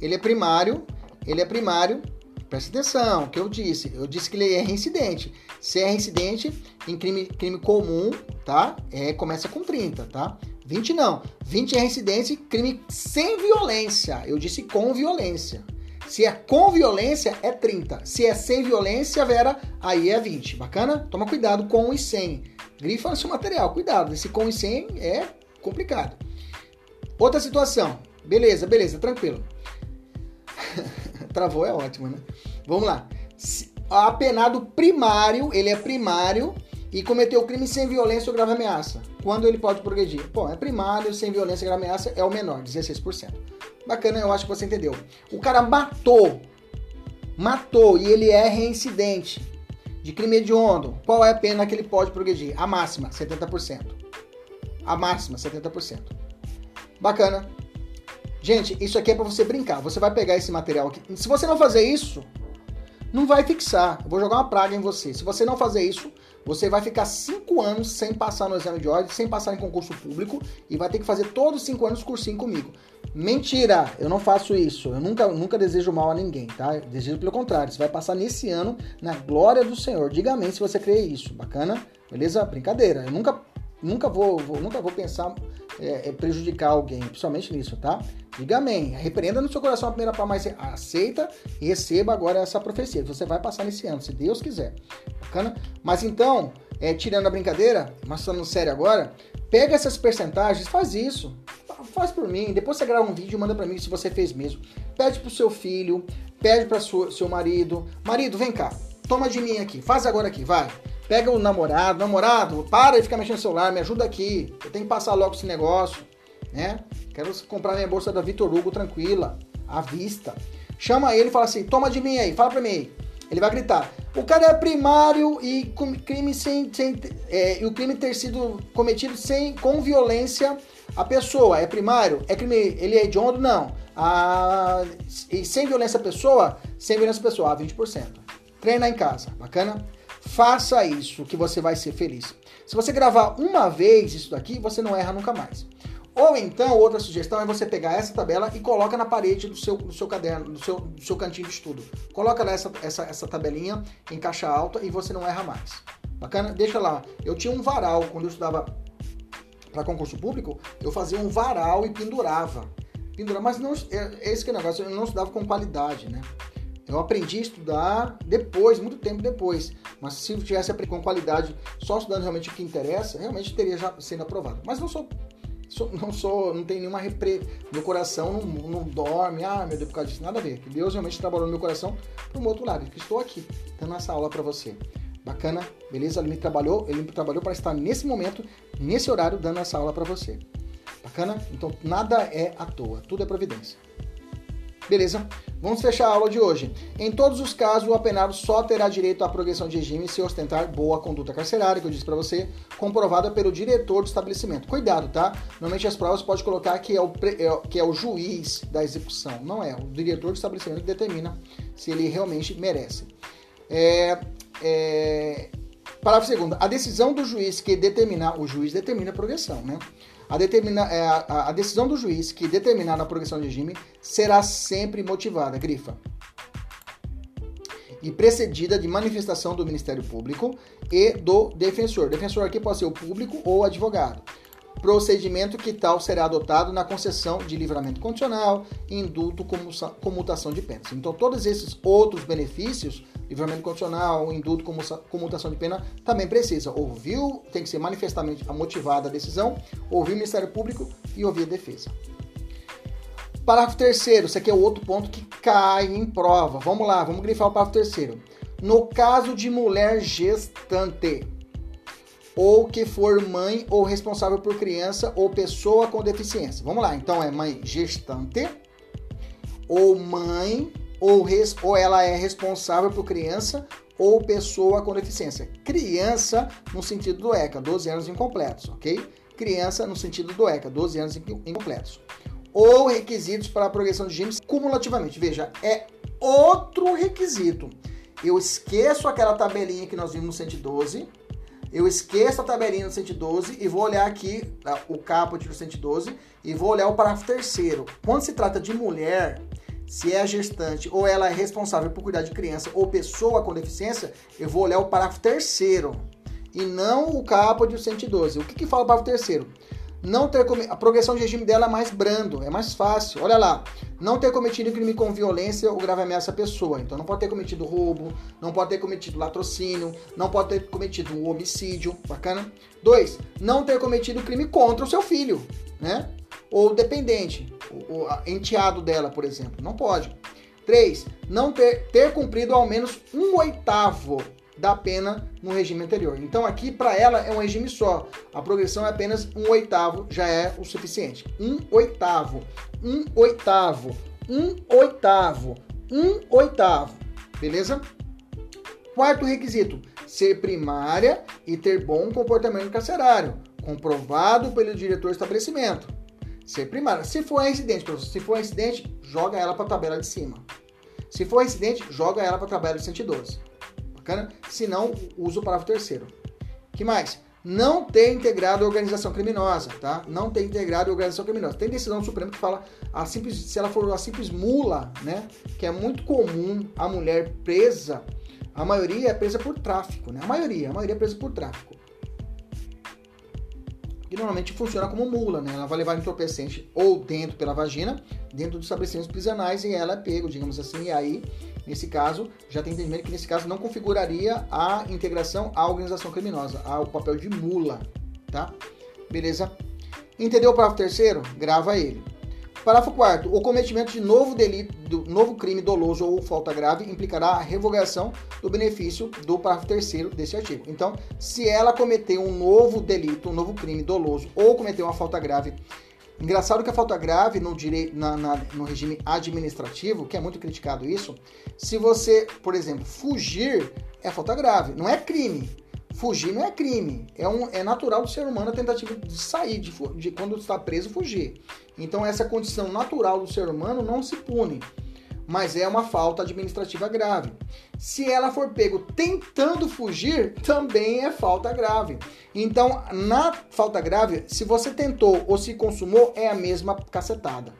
ele é primário, ele é primário. Presta atenção, o que eu disse. Eu disse que ele é reincidente. Se é reincidente em crime, crime comum, tá? É, começa com 30, tá? 20 não. 20 é reincidente crime sem violência. Eu disse com violência. Se é com violência, é 30. Se é sem violência, Vera, aí é 20. Bacana? Toma cuidado com e sem. Grifa seu material, cuidado. Esse com e sem é complicado. Outra situação. Beleza, beleza, tranquilo. [laughs] Travou é ótimo, né? Vamos lá. Apenado primário, ele é primário e cometeu crime sem violência ou grave ameaça. Quando ele pode progredir? Bom, é primário, sem violência ou grave ameaça, é o menor, 16%. Bacana, eu acho que você entendeu. O cara matou, matou e ele é reincidente de crime hediondo. Qual é a pena que ele pode progredir? A máxima, 70%. A máxima, 70%. Bacana. Gente, isso aqui é para você brincar. Você vai pegar esse material aqui. Se você não fazer isso, não vai fixar. Eu vou jogar uma praga em você. Se você não fazer isso, você vai ficar cinco anos sem passar no exame de ordem, sem passar em concurso público e vai ter que fazer todos os cinco anos cursinho comigo. Mentira! Eu não faço isso. Eu nunca, nunca desejo mal a ninguém, tá? Eu desejo pelo contrário. Você vai passar nesse ano na glória do Senhor. Diga amém se você crê isso. Bacana? Beleza? Brincadeira. Eu nunca, nunca, vou, vou nunca vou pensar é, é prejudicar alguém, principalmente nisso, tá? Diga amém. Repreenda no seu coração a primeira parte, mas aceita e receba agora essa profecia. Você vai passar nesse ano, se Deus quiser. Bacana? Mas então, é, tirando a brincadeira, mas falando sério agora, pega essas percentagens, faz isso faz por mim. Depois você grava um vídeo manda para mim se você fez mesmo. Pede pro seu filho, pede para seu marido. Marido, vem cá. Toma de mim aqui. Faz agora aqui, vai. Pega o namorado, namorado, para de ficar mexendo no celular, me ajuda aqui. Eu tenho que passar logo esse negócio, né? Quero comprar minha bolsa da Vitor Hugo tranquila, à vista. Chama ele e fala assim: "Toma de mim aí, fala para mim". Ele vai gritar: "O cara é primário e crime sem, sem é, e o crime ter sido cometido sem com violência a pessoa é primário? É crime, ele é hediondo? Não. A, e sem violência à pessoa? Sem violência à pessoa, 20%. Treina em casa, bacana? Faça isso que você vai ser feliz. Se você gravar uma vez isso daqui, você não erra nunca mais. Ou então, outra sugestão é você pegar essa tabela e coloca na parede do seu, do seu caderno, do seu, do seu cantinho de estudo. Coloca lá essa, essa, essa tabelinha em caixa alta e você não erra mais. Bacana? Deixa lá. Eu tinha um varal quando eu estudava para concurso público, eu fazia um varal e pendurava. Pendurava, mas não, é, esse que é o negócio, eu não estudava com qualidade, né? Eu aprendi a estudar depois, muito tempo depois. Mas se eu tivesse aprendido com qualidade, só estudando realmente o que interessa, realmente teria já sendo aprovado. Mas não sou, sou não sou, não tem nenhuma repre... Meu coração não, não dorme, ah, meu Deus, por causa disso, nada a ver. Que Deus realmente trabalhou no meu coração para um outro lado. Que estou aqui, dando essa aula para você. Bacana? Beleza? Ele me trabalhou, ele me trabalhou para estar nesse momento, nesse horário, dando essa aula para você. Bacana? Então nada é à toa, tudo é providência. Beleza? Vamos fechar a aula de hoje. Em todos os casos, o apenado só terá direito à progressão de regime se ostentar boa conduta carcerária, que eu disse para você, comprovada pelo diretor do estabelecimento. Cuidado, tá? Normalmente as provas pode colocar que é, o, é que é o juiz da execução. Não é, o diretor do estabelecimento que determina se ele realmente merece. É, é, parágrafo segundo. A decisão do juiz que determinar, o juiz determina a progressão, né? A, determina, é, a, a decisão do juiz que determinar a progressão de regime será sempre motivada, grifa, e precedida de manifestação do Ministério Público e do defensor. Defensor aqui pode ser o público ou advogado procedimento que tal será adotado na concessão de livramento condicional, indulto, comutação de penas. Então, todos esses outros benefícios, livramento condicional, indulto, comutação de pena, também precisa. Ouviu, tem que ser manifestamente motivada a decisão, ouvir o Ministério Público e ouvir a defesa. Parágrafo terceiro, esse aqui é outro ponto que cai em prova. Vamos lá, vamos grifar o parágrafo terceiro. No caso de mulher gestante, ou que for mãe ou responsável por criança ou pessoa com deficiência. Vamos lá, então é mãe gestante, ou mãe, ou, res, ou ela é responsável por criança ou pessoa com deficiência. Criança no sentido do ECA, 12 anos incompletos, ok? Criança no sentido do ECA, 12 anos incompletos. Ou requisitos para a progressão de genes cumulativamente. Veja, é outro requisito. Eu esqueço aquela tabelinha que nós vimos no 112, eu esqueço a tabelinha do 112 e vou olhar aqui tá, o caput do 112 e vou olhar o parágrafo terceiro. Quando se trata de mulher, se é gestante ou ela é responsável por cuidar de criança ou pessoa com deficiência, eu vou olhar o parágrafo terceiro e não o caput do 112. O que, que fala o parágrafo terceiro? não ter a progressão de regime dela é mais brando, é mais fácil. Olha lá, não ter cometido crime com violência ou grave ameaça à pessoa. Então não pode ter cometido roubo, não pode ter cometido latrocínio, não pode ter cometido um homicídio, bacana? Dois, não ter cometido crime contra o seu filho, né? Ou dependente, o, enteado dela, por exemplo, não pode. Três, não ter, ter cumprido ao menos um oitavo da pena no regime anterior. Então aqui para ela é um regime só. A progressão é apenas um oitavo, já é o suficiente. Um oitavo, um oitavo, um oitavo, um oitavo. Beleza? Quarto requisito: ser primária e ter bom comportamento carcerário, comprovado pelo diretor do estabelecimento. Ser primária. Se for residente, se for residente, joga ela para a tabela de cima. Se for residente, joga ela para a tabela de 112. Bacana? Se não, usa o parágrafo terceiro. que mais? Não ter integrado a organização criminosa, tá? Não ter integrado a organização criminosa. Tem decisão do Supremo que fala a simples, se ela for uma simples mula, né? Que é muito comum a mulher presa, a maioria é presa por tráfico, né? A maioria, a maioria é presa por tráfico normalmente funciona como mula, né? Ela vai levar entorpecente ou dentro pela vagina, dentro dos estabelecimentos prisionais e ela é pego, digamos assim, e aí, nesse caso, já tem entendimento que nesse caso não configuraria a integração à organização criminosa, ao papel de mula, tá? Beleza? Entendeu o parágrafo terceiro? Grava ele. Parágrafo 4 O cometimento de novo delito, do novo crime doloso ou falta grave implicará a revogação do benefício do parágrafo 3 desse artigo. Então, se ela cometeu um novo delito, um novo crime doloso ou cometeu uma falta grave, engraçado que a falta grave no, direito, na, na, no regime administrativo, que é muito criticado isso, se você, por exemplo, fugir, é falta grave, não é crime. Fugir não é crime, é, um, é natural do ser humano a tentativa de sair, de, de quando está preso, fugir. Então essa condição natural do ser humano não se pune. mas é uma falta administrativa grave. Se ela for pego tentando fugir, também é falta grave. Então, na falta grave, se você tentou ou se consumou, é a mesma cacetada.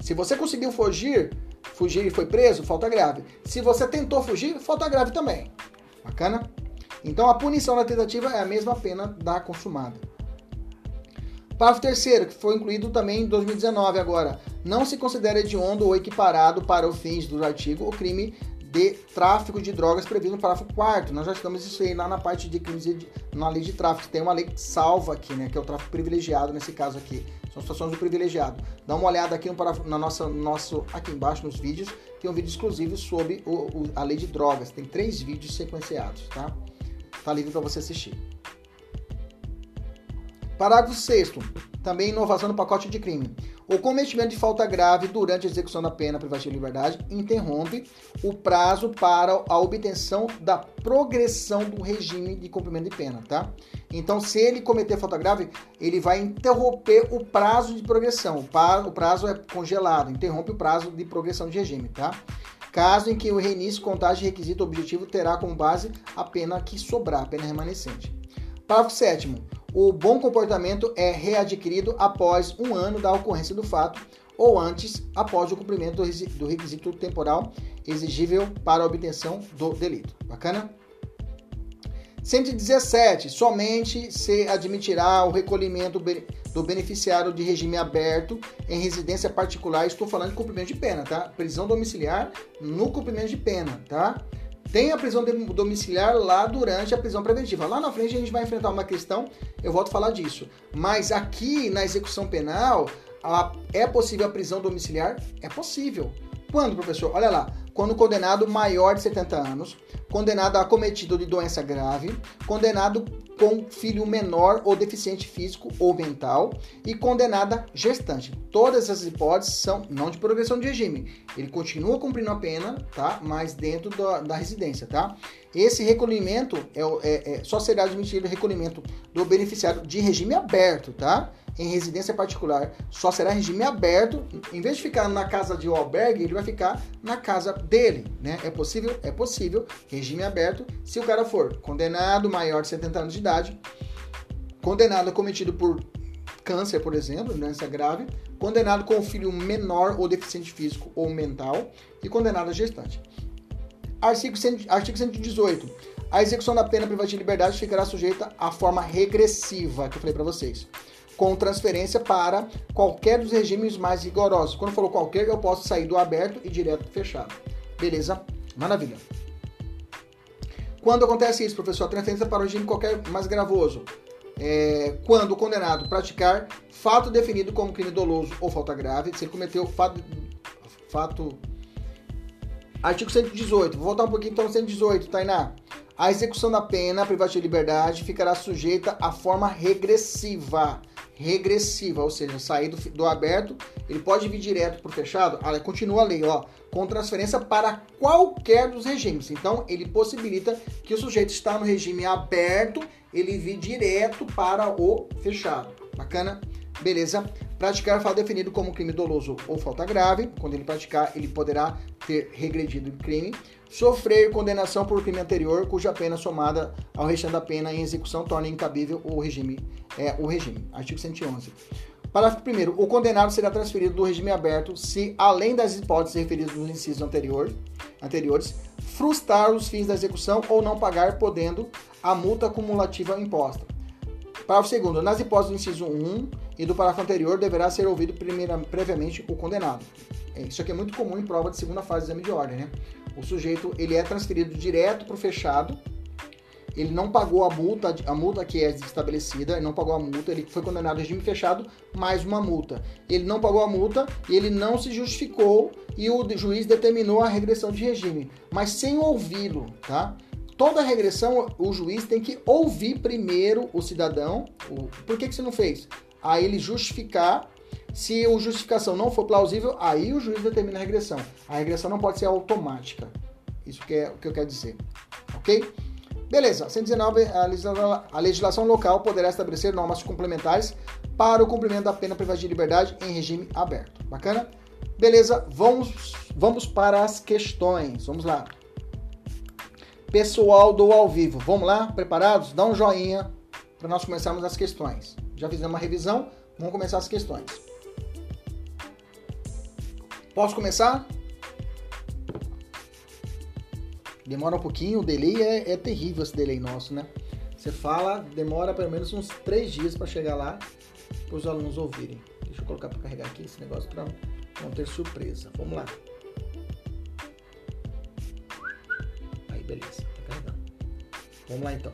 Se você conseguiu fugir, fugir e foi preso, falta grave. Se você tentou fugir, falta grave também. Bacana? Então a punição da tentativa é a mesma pena da consumada. Parágrafo terceiro, que foi incluído também em 2019 agora. Não se considera hediondo ou equiparado para os fins do artigo o crime de tráfico de drogas previsto no parágrafo 4 Nós já estamos isso aí lá na parte de crimes de, na lei de tráfico. Tem uma lei salva aqui, né? Que é o tráfico privilegiado nesse caso aqui. São situações do privilegiado. Dá uma olhada aqui no parágrafo, na nossa, nosso, aqui embaixo nos vídeos. Tem um vídeo exclusivo sobre o, o, a lei de drogas. Tem três vídeos sequenciados, tá? Tá livre para você assistir. Parágrafo 6 também inovação no pacote de crime. O cometimento de falta grave durante a execução da pena privativa de liberdade interrompe o prazo para a obtenção da progressão do regime de cumprimento de pena, tá? Então, se ele cometer falta grave, ele vai interromper o prazo de progressão. O prazo é congelado, interrompe o prazo de progressão de regime, tá? Caso em que o reinício, contagem, requisito objetivo terá como base a pena que sobrar, a pena remanescente. Parágrafo 7 o bom comportamento é readquirido após um ano da ocorrência do fato ou antes, após o cumprimento do requisito temporal exigível para a obtenção do delito. Bacana? 117. Somente se admitirá o recolhimento do beneficiário de regime aberto em residência particular. Estou falando de cumprimento de pena, tá? Prisão domiciliar no cumprimento de pena, tá? Tem a prisão domiciliar lá durante a prisão preventiva. Lá na frente a gente vai enfrentar uma questão, eu volto a falar disso. Mas aqui na execução penal, a, é possível a prisão domiciliar? É possível. Quando, professor? Olha lá. Quando condenado maior de 70 anos, condenado a cometido de doença grave, condenado com filho menor ou deficiente físico ou mental e condenada gestante. Todas essas hipóteses são não de progressão de regime. Ele continua cumprindo a pena, tá? Mas dentro da, da residência, tá? Esse recolhimento é, é, é, só será admitido o recolhimento do beneficiário de regime aberto, tá? Em residência particular, só será regime aberto. Em vez de ficar na casa de albergue, ele vai ficar na casa dele, né? É possível? É possível. Regime aberto. Se o cara for condenado maior de 70 anos de idade, condenado cometido por câncer, por exemplo, doença grave, condenado com filho menor ou deficiente físico ou mental e condenado a gestante. Artigo, 100, artigo 118. A execução da pena privativa de liberdade ficará sujeita à forma regressiva, que eu falei para vocês, com transferência para qualquer dos regimes mais rigorosos. Quando falou qualquer, eu posso sair do aberto e direto fechado. Beleza? Maravilha. Quando acontece isso, professor? Transferência para o regime qualquer mais gravoso. É, quando o condenado praticar fato definido como crime doloso ou falta grave, se ele cometeu fato, fato Artigo 118. Vou voltar um pouquinho então 118, Tainá. A execução da pena privativa de liberdade ficará sujeita à forma regressiva. Regressiva, ou seja, sair do, do aberto, ele pode vir direto para o fechado. Ah, continua a lei, ó, com transferência para qualquer dos regimes. Então, ele possibilita que o sujeito está no regime aberto, ele vir direto para o fechado. Bacana? Beleza? Praticar fato definido como crime doloso ou falta grave. Quando ele praticar, ele poderá ter regredido o crime. Sofrer condenação por crime anterior, cuja pena somada ao restante da pena em execução torna incabível o regime. É, o regime. Artigo 111. Parágrafo 1. O condenado será transferido do regime aberto se, além das hipóteses referidas nos incisos anterior, anteriores, frustrar os fins da execução ou não pagar, podendo a multa cumulativa imposta. Parágrafo 2. Nas hipóteses do inciso 1 e do parágrafo anterior, deverá ser ouvido primeira, previamente o condenado. É, isso aqui é muito comum em prova de segunda fase do exame de ordem, né? O sujeito ele é transferido direto para o fechado, ele não pagou a multa, a multa que é estabelecida, ele não pagou a multa, ele foi condenado a regime fechado, mais uma multa. Ele não pagou a multa, ele não se justificou e o juiz determinou a regressão de regime, mas sem ouvi-lo, tá? toda regressão, o juiz tem que ouvir primeiro o cidadão. O, por que, que você não fez? Aí ele justificar. Se a justificação não for plausível, aí o juiz determina a regressão. A regressão não pode ser automática. Isso que é o que eu quero dizer. Ok? Beleza. 119. A legislação, a legislação local poderá estabelecer normas complementares para o cumprimento da pena privativa de liberdade em regime aberto. Bacana? Beleza, vamos, vamos para as questões. Vamos lá. Pessoal do ao vivo, vamos lá? Preparados? Dá um joinha para nós começarmos as questões. Já fizemos uma revisão, vamos começar as questões. Posso começar? Demora um pouquinho, o delay é, é terrível esse delay nosso, né? Você fala, demora pelo menos uns três dias para chegar lá para os alunos ouvirem. Deixa eu colocar para carregar aqui esse negócio para não ter surpresa. Vamos lá. Aí, beleza. Tá carregando. Vamos lá então.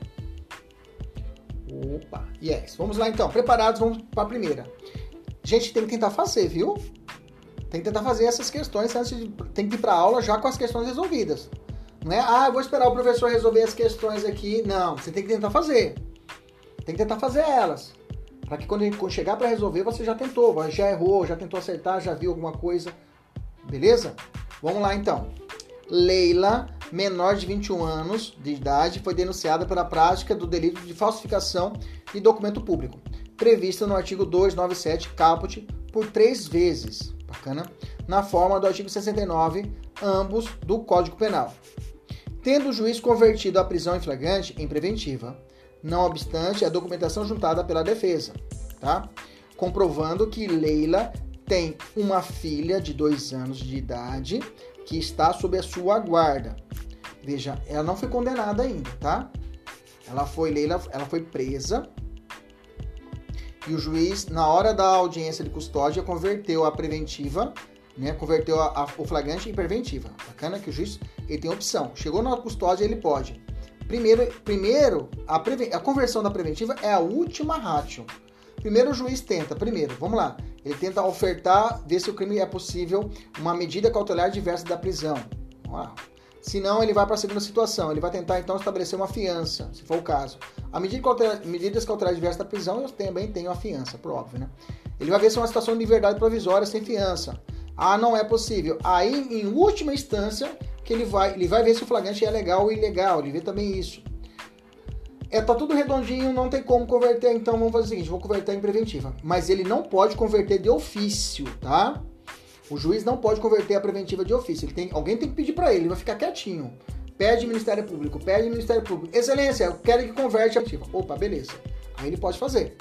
Opa, yes. Vamos lá então. Preparados, vamos para a primeira. Gente, tem que tentar fazer, viu? Tem que tentar fazer essas questões antes de. Tem que ir para aula já com as questões resolvidas. Não é, ah, eu vou esperar o professor resolver as questões aqui. Não, você tem que tentar fazer. Tem que tentar fazer elas. Para que quando chegar para resolver, você já tentou, já errou, já tentou acertar, já viu alguma coisa. Beleza? Vamos lá então. Leila, menor de 21 anos de idade, foi denunciada pela prática do delito de falsificação de documento público, prevista no artigo 297 caput por três vezes, bacana, na forma do artigo 69, ambos do Código Penal. Tendo o juiz convertido a prisão em flagrante em preventiva, não obstante a documentação juntada pela defesa, tá? Comprovando que Leila tem uma filha de dois anos de idade que está sob a sua guarda. Veja, ela não foi condenada ainda, tá? Ela foi Leila, ela foi presa e o juiz, na hora da audiência de custódia, converteu a preventiva, né? Converteu a, a, o flagrante em preventiva. Bacana que o juiz ele tem opção. Chegou na custódia, ele pode Primeiro, primeiro a, a conversão da preventiva é a última ratio. Primeiro o juiz tenta, primeiro, vamos lá, ele tenta ofertar, ver se o crime é possível, uma medida cautelar diversa da prisão. Se não, ele vai para a segunda situação, ele vai tentar então estabelecer uma fiança, se for o caso. A medida cautelar, medidas cautelares diversas da prisão, eu também tenho a fiança, por óbvio, né? Ele vai ver se é uma situação de liberdade provisória sem fiança. Ah, não é possível. Aí, em última instância, que ele vai, ele vai ver se o flagrante é legal ou ilegal, ele vê também isso. É, tá tudo redondinho, não tem como converter, então vamos fazer o seguinte, vou converter em preventiva. Mas ele não pode converter de ofício, tá? O juiz não pode converter a preventiva de ofício. Ele tem, alguém tem que pedir para ele, ele vai ficar quietinho. Pede Ministério Público, pede Ministério Público. Excelência, eu quero que converte a preventiva. Opa, beleza. Aí ele pode fazer.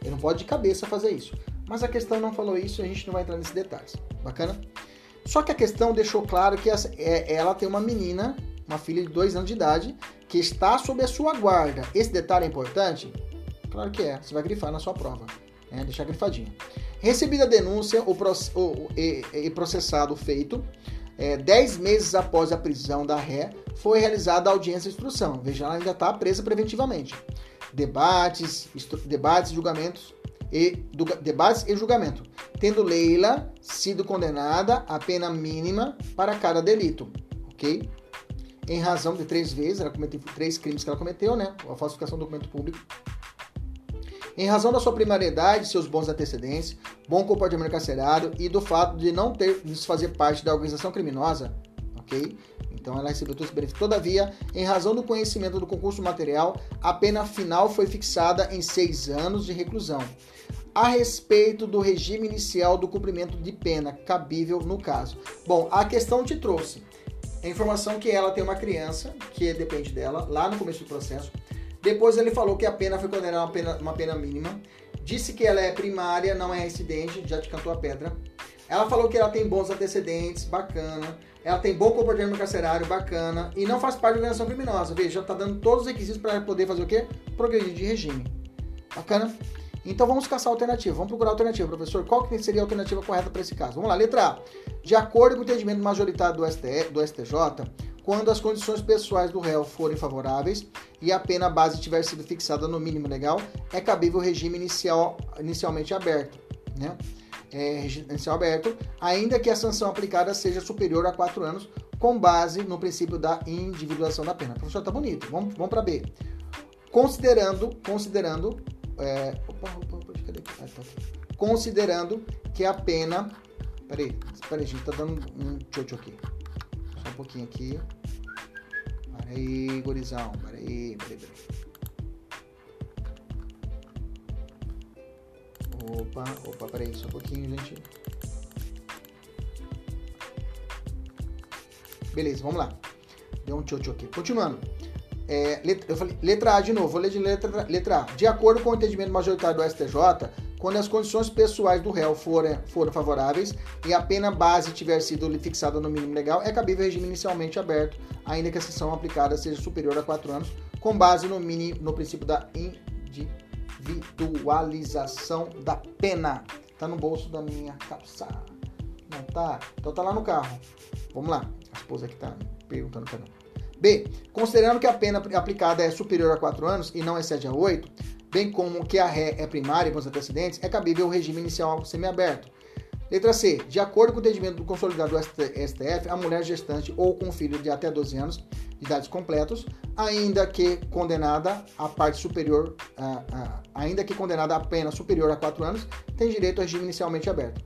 Ele não pode de cabeça fazer isso. Mas a questão não falou isso a gente não vai entrar nesses detalhes. Bacana? Só que a questão deixou claro que é, ela tem uma menina, uma filha de dois anos de idade, que está sob a sua guarda. Esse detalhe é importante? Claro que é, você vai grifar na sua prova. Né? Deixar grifadinho. Recebida a denúncia o, o, e, e, processado feito, é, dez meses após a prisão da ré, foi realizada a audiência de instrução. Veja, ela ainda está presa preventivamente. Debates, debates, julgamentos e do, debates e julgamento, tendo Leila sido condenada a pena mínima para cada delito, ok? Em razão de três vezes, ela cometeu três crimes que ela cometeu, né? A falsificação do documento público. Em razão da sua primariedade, seus bons antecedentes, bom comportamento carcerário e do fato de não ter de fazer parte da organização criminosa, ok? Então ela recebeu todos os benefícios. Todavia, em razão do conhecimento do concurso material, a pena final foi fixada em seis anos de reclusão a respeito do regime inicial do cumprimento de pena cabível no caso. Bom, a questão te trouxe a informação que ela tem uma criança, que depende dela, lá no começo do processo. Depois ele falou que a pena foi condenada uma pena, uma pena mínima. Disse que ela é primária, não é residente, já te cantou a pedra. Ela falou que ela tem bons antecedentes, bacana. Ela tem bom comportamento carcerário, bacana. E não faz parte da organização criminosa. Veja, já está dando todos os requisitos para poder fazer o quê? Progredir de regime. Bacana? Então vamos caçar a alternativa. Vamos procurar a alternativa, professor. Qual que seria a alternativa correta para esse caso? Vamos lá, letra A. De acordo com o entendimento majoritário do, STE, do STJ, quando as condições pessoais do réu forem favoráveis e a pena base tiver sido fixada no mínimo legal, é cabível o regime inicial, inicialmente aberto. Né? É, inicial aberto, ainda que a sanção aplicada seja superior a 4 anos, com base no princípio da individuação da pena. Professor, tá bonito. Vamos, vamos para B. Considerando, considerando é, opa, opa, opa, cadê? Ah, tá aqui. Considerando que a pena. Peraí, peraí, gente tá dando um tchau aqui. Só um pouquinho aqui. Para aí, gurizão. Para aí, para aí. Opa, opa, peraí, só um pouquinho, gente. Beleza, vamos lá. Deu um tchau aqui. Continuando. É, letra, eu falei, letra A de novo, vou ler de letra, letra A. De acordo com o entendimento majoritário do STJ, quando as condições pessoais do réu forem, forem favoráveis e a pena base tiver sido fixada no mínimo legal, é cabível regime inicialmente aberto, ainda que a sanção aplicada seja superior a 4 anos, com base no, mini, no princípio da individualização da pena. Tá no bolso da minha calça. Não tá? Então tá lá no carro. Vamos lá. A esposa aqui tá perguntando para mim. B. Considerando que a pena aplicada é superior a 4 anos e não excede a 8, bem como que a ré é primária com os antecedentes, é cabível o regime inicial semiaberto. Letra C. De acordo com o entendimento do consolidado do STF, a mulher gestante ou com filho de até 12 anos de idades completos, ainda que condenada a parte superior, ainda que condenada a pena superior a 4 anos, tem direito ao regime inicialmente aberto.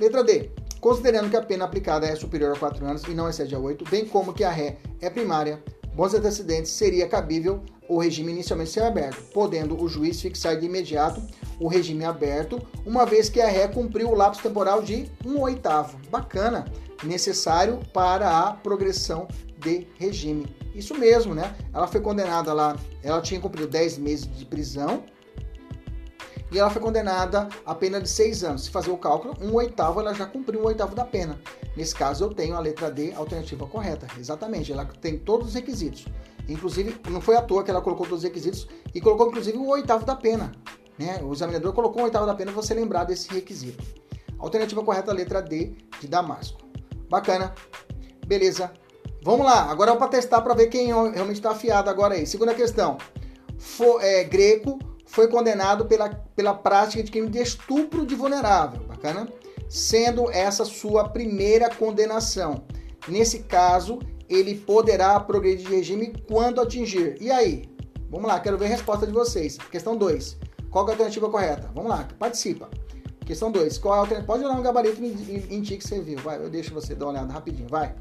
Letra D. Considerando que a pena aplicada é superior a 4 anos e não excede a 8, bem como que a ré é primária, bons antecedentes seria cabível o regime inicialmente ser aberto, podendo o juiz fixar de imediato o regime aberto, uma vez que a ré cumpriu o lapso temporal de um oitavo. Bacana, necessário para a progressão de regime. Isso mesmo, né? Ela foi condenada lá, ela tinha cumprido 10 meses de prisão e ela foi condenada a pena de 6 anos. Se fazer o cálculo, um oitavo, ela já cumpriu um oitavo da pena. Nesse caso, eu tenho a letra D, alternativa correta. Exatamente, ela tem todos os requisitos. Inclusive, não foi à toa que ela colocou todos os requisitos e colocou, inclusive, o oitavo da pena. Né? O examinador colocou o oitavo da pena você lembrar desse requisito. Alternativa correta, letra D, de Damasco. Bacana. Beleza. Vamos lá. Agora é para testar para ver quem realmente está afiado agora aí. Segunda questão. For, é, Greco foi condenado pela, pela prática de crime de estupro de vulnerável. Bacana? Sendo essa sua primeira condenação. Nesse caso, ele poderá progredir de regime quando atingir. E aí? Vamos lá, quero ver a resposta de vocês. Questão 2. Qual é a alternativa correta? Vamos lá, participa. Questão 2. Qual é a alternativa? Pode olhar no gabarito em ti que você viu. Vai, eu deixo você dar uma olhada rapidinho. Vai.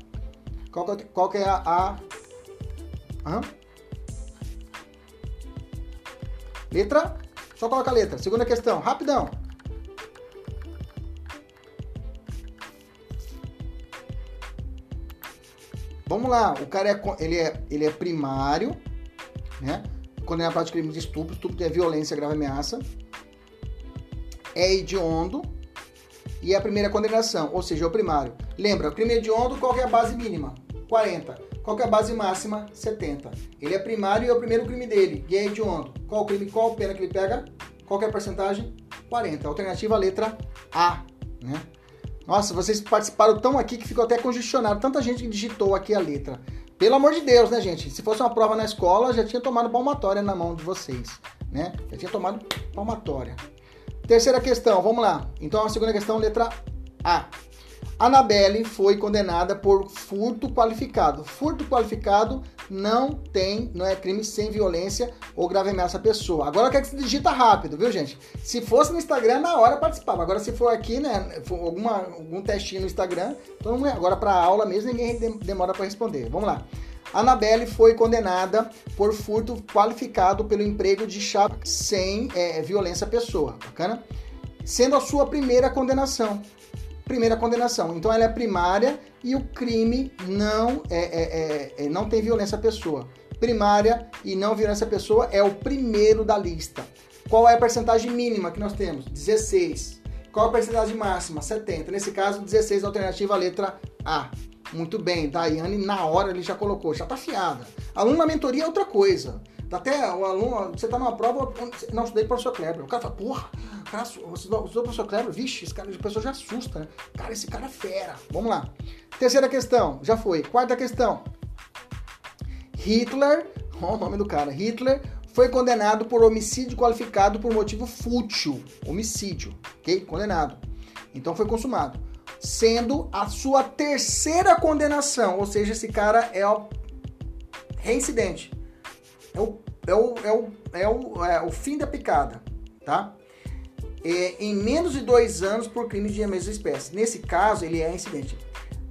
Qual, é, qual é a. a... Letra? Só coloca a letra. Segunda questão, rapidão. Vamos lá, o cara é, ele é, ele é primário, né? Condenado a prática de crime de estupro, estupro é violência, grave ameaça. É hediondo e é a primeira condenação, ou seja, é o primário. Lembra, crime hediondo, qual é a base mínima? 40. Qual é a base máxima? 70. Ele é primário e é o primeiro crime dele, e é hediondo. Qual o crime, qual a pena que ele pega? Qual é a porcentagem? 40. Alternativa letra A, né? Nossa, vocês participaram tão aqui que ficou até congestionado. Tanta gente que digitou aqui a letra. Pelo amor de Deus, né, gente? Se fosse uma prova na escola, já tinha tomado palmatória na mão de vocês, né? Já tinha tomado palmatória. Terceira questão, vamos lá. Então, a segunda questão, letra A. Anabelle foi condenada por furto qualificado. Furto qualificado não tem, não é crime sem violência ou grave ameaça à pessoa. Agora quer que se digita rápido, viu, gente? Se fosse no Instagram, na hora participava. Agora, se for aqui, né, alguma, algum testinho no Instagram, então agora para aula mesmo, ninguém demora para responder. Vamos lá. Anabelle foi condenada por furto qualificado pelo emprego de chave sem é, violência à pessoa. Bacana? Sendo a sua primeira condenação primeira condenação. Então ela é primária e o crime não, é, é, é, é, não tem violência à pessoa. Primária e não violência à pessoa é o primeiro da lista. Qual é a percentagem mínima que nós temos? 16. Qual a percentagem máxima? 70. Nesse caso, 16 alternativa letra A. Muito bem, Daiane na hora ele já colocou, já tá fiada. Aluno mentoria é outra coisa. Até o aluno, você tá numa prova, não estudei professor Kleber. O cara fala, porra, cara, você estudou professor Kleber? Vixe, esse cara, a pessoa já assusta, né? Cara, esse cara é fera. Vamos lá. Terceira questão, já foi. Quarta questão. Hitler, [laughs] ó o nome do cara, Hitler foi condenado por homicídio qualificado por motivo fútil. Homicídio, ok? Condenado. Então foi consumado. Sendo a sua terceira condenação, ou seja, esse cara é o reincidente é o, é o, é o, é o, é o fim da picada, tá? É, em menos de dois anos por crime de mesma espécie. Nesse caso, ele é incidente.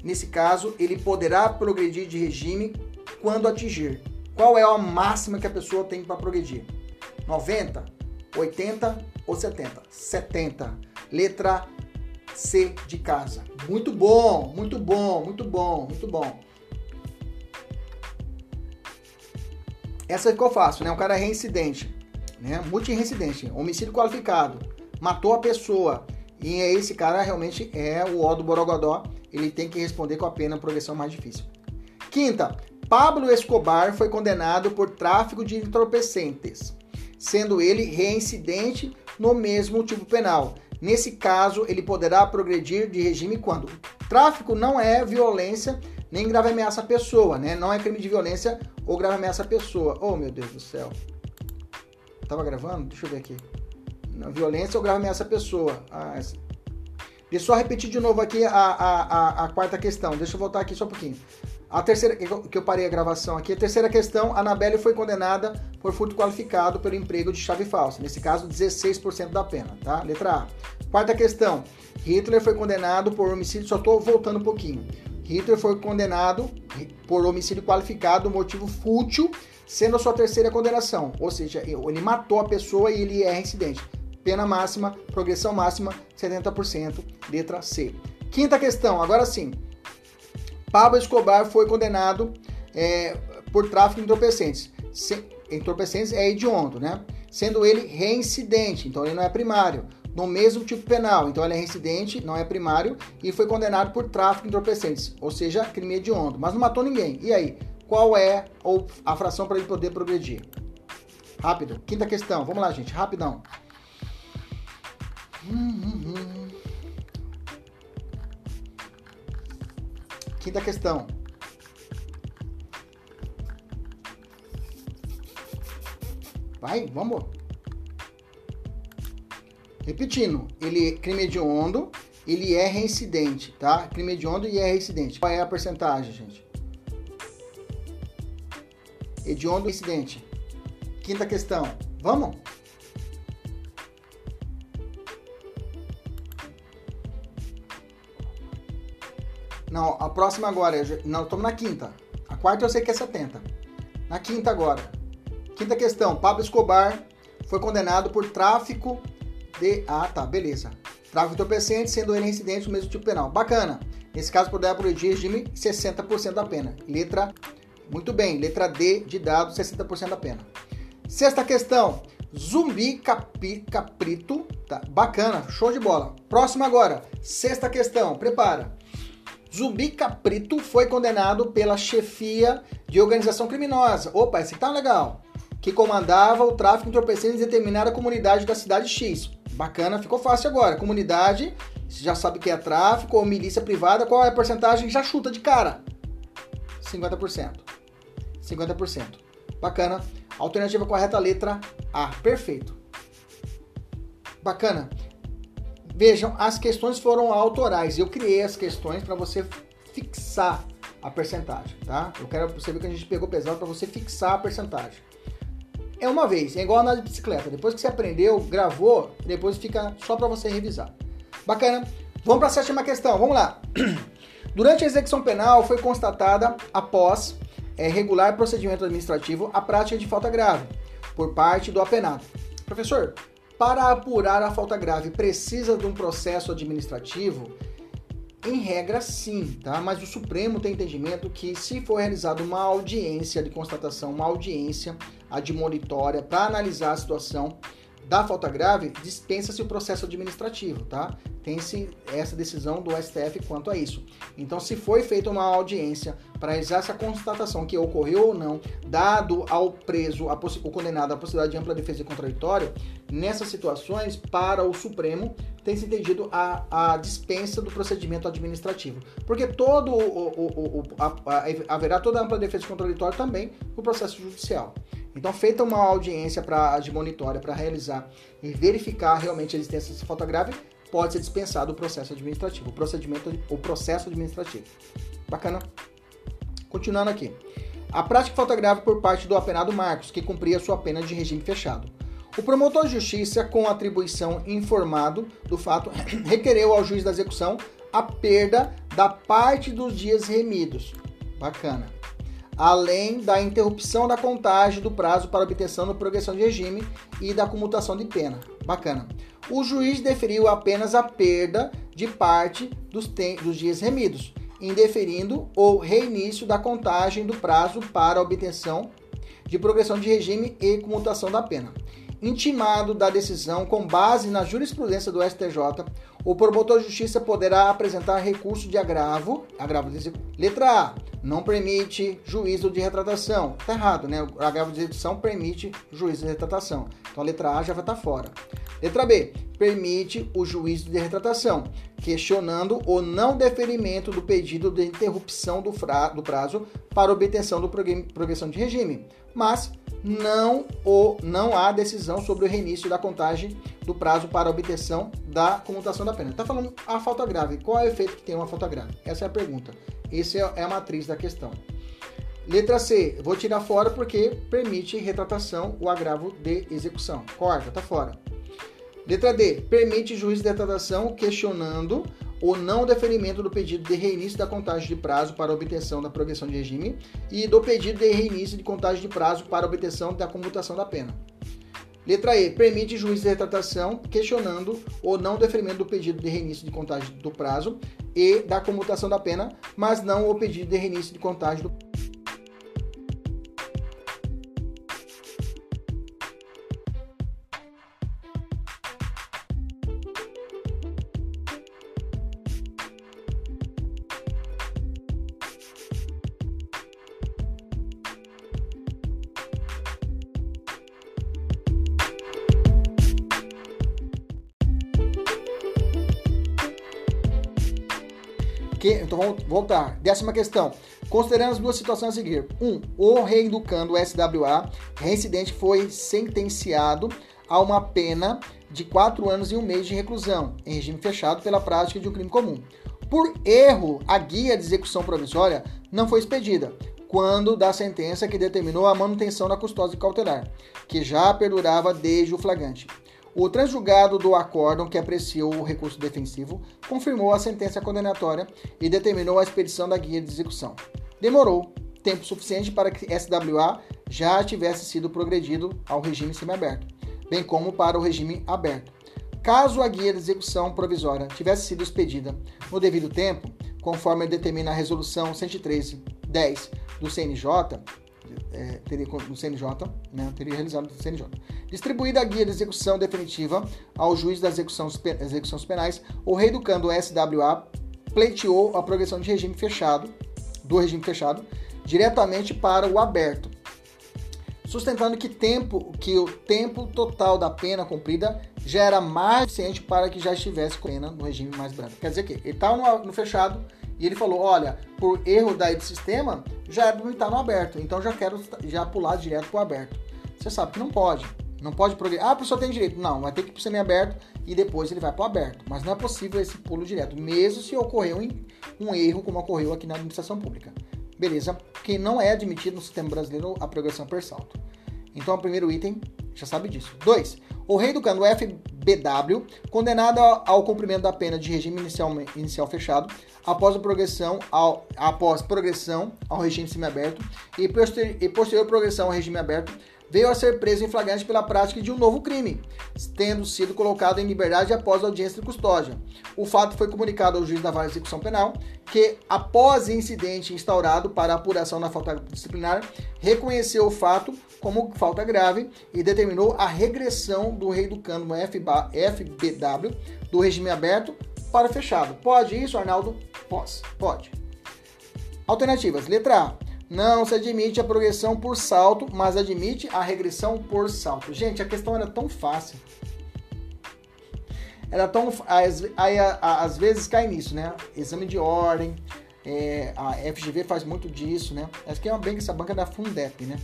Nesse caso, ele poderá progredir de regime quando atingir. Qual é a máxima que a pessoa tem para progredir? 90, 80 ou 70? 70. Letra C de casa. Muito bom, muito bom, muito bom, muito bom. Essa ficou fácil, né? O cara é reincidente, né? Multireincidente, homicídio qualificado, matou a pessoa. E esse cara realmente é o ó do Borogodó. Ele tem que responder com a pena progressão mais difícil. Quinta, Pablo Escobar foi condenado por tráfico de entorpecentes, sendo ele reincidente no mesmo tipo penal. Nesse caso, ele poderá progredir de regime quando tráfico não é violência nem grave ameaça à pessoa, né? Não é crime de violência ou grave ameaça à pessoa. Oh, meu Deus do céu. tava gravando? Deixa eu ver aqui. Não, violência ou grave ameaça à pessoa. Ah, essa. Deixa eu só repetir de novo aqui a, a, a, a quarta questão. Deixa eu voltar aqui só um pouquinho. A terceira, que eu parei a gravação aqui, a terceira questão, Anabelle foi condenada por furto qualificado pelo emprego de chave falsa. Nesse caso, 16% da pena, tá? Letra A. Quarta questão, Hitler foi condenado por homicídio, só estou voltando um pouquinho. Hitler foi condenado por homicídio qualificado, motivo fútil, sendo a sua terceira condenação. Ou seja, ele matou a pessoa e ele é reincidente. Pena máxima, progressão máxima, 70%, letra C. Quinta questão, agora sim. Pablo Escobar foi condenado é, por tráfico de entorpecentes. Se, entorpecentes é hediondo, né? Sendo ele reincidente, então ele não é primário. No mesmo tipo penal, então ele é reincidente, não é primário, e foi condenado por tráfico de entorpecentes, ou seja, crime hediondo, mas não matou ninguém. E aí, qual é a fração para ele poder progredir? Rápido. Quinta questão, vamos lá, gente, rapidão. Quinta questão. Vai, vamos. Repetindo, ele é crime hediondo, ele é reincidente, tá? Crime hediondo e é reincidente. Qual é a porcentagem, gente? Hediondo e reincidente. Quinta questão. Vamos? Não, a próxima agora. Não, estamos na quinta. A quarta eu sei que é 70. Na quinta agora. Quinta questão. Pablo Escobar foi condenado por tráfico de. Ah, tá, beleza. Tráfico entorpecente, sendo ele incidente no mesmo tipo penal. Bacana. Nesse caso, poderá progredir regime 60% da pena. Letra. Muito bem. Letra D de dado, 60% da pena. Sexta questão. Zumbi capi, caprito. Tá, bacana. Show de bola. Próxima agora. Sexta questão. Prepara. Zumbi Caprito foi condenado pela chefia de organização criminosa. Opa, esse tá legal. Que comandava o tráfico de entorpecentes em determinada comunidade da cidade X. Bacana, ficou fácil agora. Comunidade, você já sabe que é tráfico ou milícia privada, qual é a porcentagem? Já chuta de cara. 50%. 50%. Bacana. Alternativa correta, letra A. Perfeito. Bacana. Vejam, as questões foram autorais. Eu criei as questões para você fixar a percentagem, tá? Eu quero você ver que a gente pegou pesado para você fixar a percentagem. É uma vez, é igual andar de bicicleta. Depois que você aprendeu, gravou, depois fica só para você revisar. Bacana? Vamos para a sétima questão. Vamos lá. [clears throat] Durante a execução penal foi constatada após é, regular procedimento administrativo a prática de falta grave por parte do apenado. Professor, para apurar a falta grave, precisa de um processo administrativo? Em regra, sim, tá? Mas o Supremo tem entendimento que se for realizada uma audiência de constatação, uma audiência admonitória para analisar a situação da falta grave, dispensa-se o processo administrativo, tá? Tem-se essa decisão do STF quanto a isso. Então, se foi feita uma audiência para essa constatação que ocorreu ou não, dado ao preso, o condenado, a possibilidade de ampla defesa e contraditório, nessas situações, para o Supremo, tem se entendido a, a dispensa do procedimento administrativo. Porque todo o, o, o a, a, haverá toda a ampla defesa e contraditório também no processo judicial. Então, feita uma audiência pra, de monitória para realizar e verificar realmente a existência falta grave, pode ser dispensado o processo administrativo, o procedimento, o processo administrativo. Bacana? Continuando aqui. A prática grave por parte do apenado Marcos, que cumpria sua pena de regime fechado. O promotor de justiça, com atribuição informado do fato, [coughs] requereu ao juiz da execução a perda da parte dos dias remidos. Bacana além da interrupção da contagem do prazo para obtenção da progressão de regime e da comutação de pena. Bacana. O juiz deferiu apenas a perda de parte dos, dos dias remidos, indeferindo o reinício da contagem do prazo para obtenção de progressão de regime e comutação da pena. Intimado da decisão com base na jurisprudência do STJ, o promotor de justiça poderá apresentar recurso de agravo, agravo letra A, não permite juízo de retratação. Tá errado, né? O agravo de execução permite juízo de retratação. Então a letra A já vai estar tá fora. Letra B, permite o juízo de retratação, questionando o não deferimento do pedido de interrupção do, do prazo para obtenção do progressão de regime, mas não, o, não há decisão sobre o reinício da contagem do prazo para obtenção da comutação da pena. Está falando a falta grave. Qual é o efeito que tem uma falta grave? Essa é a pergunta. Essa é a matriz da questão. Letra C, vou tirar fora porque permite retratação o agravo de execução. Corta, tá fora. Letra D, permite juiz de retratação questionando o não deferimento do pedido de reinício da contagem de prazo para obtenção da progressão de regime e do pedido de reinício de contagem de prazo para obtenção da comutação da pena. Letra E. Permite juiz de retratação questionando o não deferimento do pedido de reinício de contagem do prazo e da comutação da pena, mas não o pedido de reinício de contagem do Que, voltar. Décima questão. Considerando as duas situações a seguir. 1. Um, o reeducando SWA, reincidente, foi sentenciado a uma pena de 4 anos e um mês de reclusão, em regime fechado, pela prática de um crime comum. Por erro, a guia de execução provisória não foi expedida, quando da sentença que determinou a manutenção da custódia cautelar, que já perdurava desde o flagrante. O transjugado do acórdão que apreciou o recurso defensivo confirmou a sentença condenatória e determinou a expedição da guia de execução. Demorou tempo suficiente para que SWA já tivesse sido progredido ao regime semiaberto, bem como para o regime aberto. Caso a guia de execução provisória tivesse sido expedida no devido tempo, conforme determina a resolução 113.10 do CNJ, é, teria no CNJ, né, teria realizado no CNJ. Distribuída a guia de execução definitiva ao juiz das execuções, execuções penais, o rei do cando SWA pleiteou a progressão de regime fechado, do regime fechado, diretamente para o aberto, sustentando que, tempo, que o tempo total da pena cumprida já era mais suficiente para que já estivesse com pena no regime mais brando. Quer dizer que ele estava no, no fechado, e ele falou: olha, por erro do sistema, já é estar no aberto. Então já quero já pular direto para o aberto. Você sabe que não pode. Não pode progredir. Ah, a pessoa tem direito. Não, vai ter que ir para o semi-aberto e depois ele vai para o aberto. Mas não é possível esse pulo direto, mesmo se ocorreu um erro como ocorreu aqui na administração pública. Beleza? Que não é admitido no sistema brasileiro a progressão per salto. Então, o primeiro item já sabe disso. 2. O rei do cano FBW, condenado ao cumprimento da pena de regime inicial, inicial fechado, após a progressão ao, após progressão ao regime semiaberto e, posterior, e posterior progressão ao regime aberto, veio a ser preso em flagrante pela prática de um novo crime, tendo sido colocado em liberdade após a audiência de custódia. O fato foi comunicado ao juiz da vara de execução penal, que, após incidente instaurado para apuração da falta disciplinar, reconheceu o fato como falta grave e determinou a regressão do rei do cânone FBW do regime aberto para fechado. Pode isso, Arnaldo? Pode. Pode. Alternativas. Letra A não se admite a progressão por salto, mas admite a regressão por salto. Gente, a questão era tão fácil. Era tão. Aí, às vezes cai nisso, né? Exame de ordem. É, a FGV faz muito disso, né? Acho que é uma bem que essa banca da Fundep, né?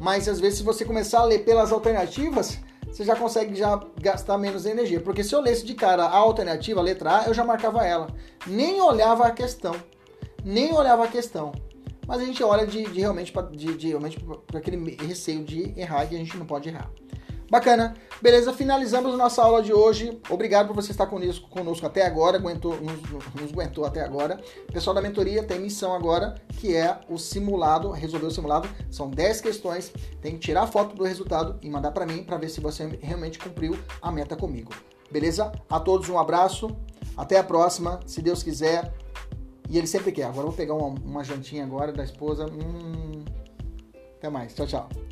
Mas às vezes, se você começar a ler pelas alternativas, você já consegue já gastar menos energia. Porque se eu lesse de cara a alternativa, a letra A, eu já marcava ela. Nem olhava a questão nem olhava a questão. Mas a gente olha de, de realmente para aquele receio de errar e a gente não pode errar. Bacana. Beleza, finalizamos nossa aula de hoje. Obrigado por você estar conosco, conosco até agora, aguentou, nos, nos, aguentou até agora. Pessoal da mentoria tem missão agora, que é o simulado, resolver o simulado. São 10 questões, tem que tirar foto do resultado e mandar para mim para ver se você realmente cumpriu a meta comigo. Beleza? A todos um abraço, até a próxima, se Deus quiser. E ele sempre quer. Agora vou pegar uma, uma jantinha agora da esposa. Hum, Até mais. Tchau, tchau.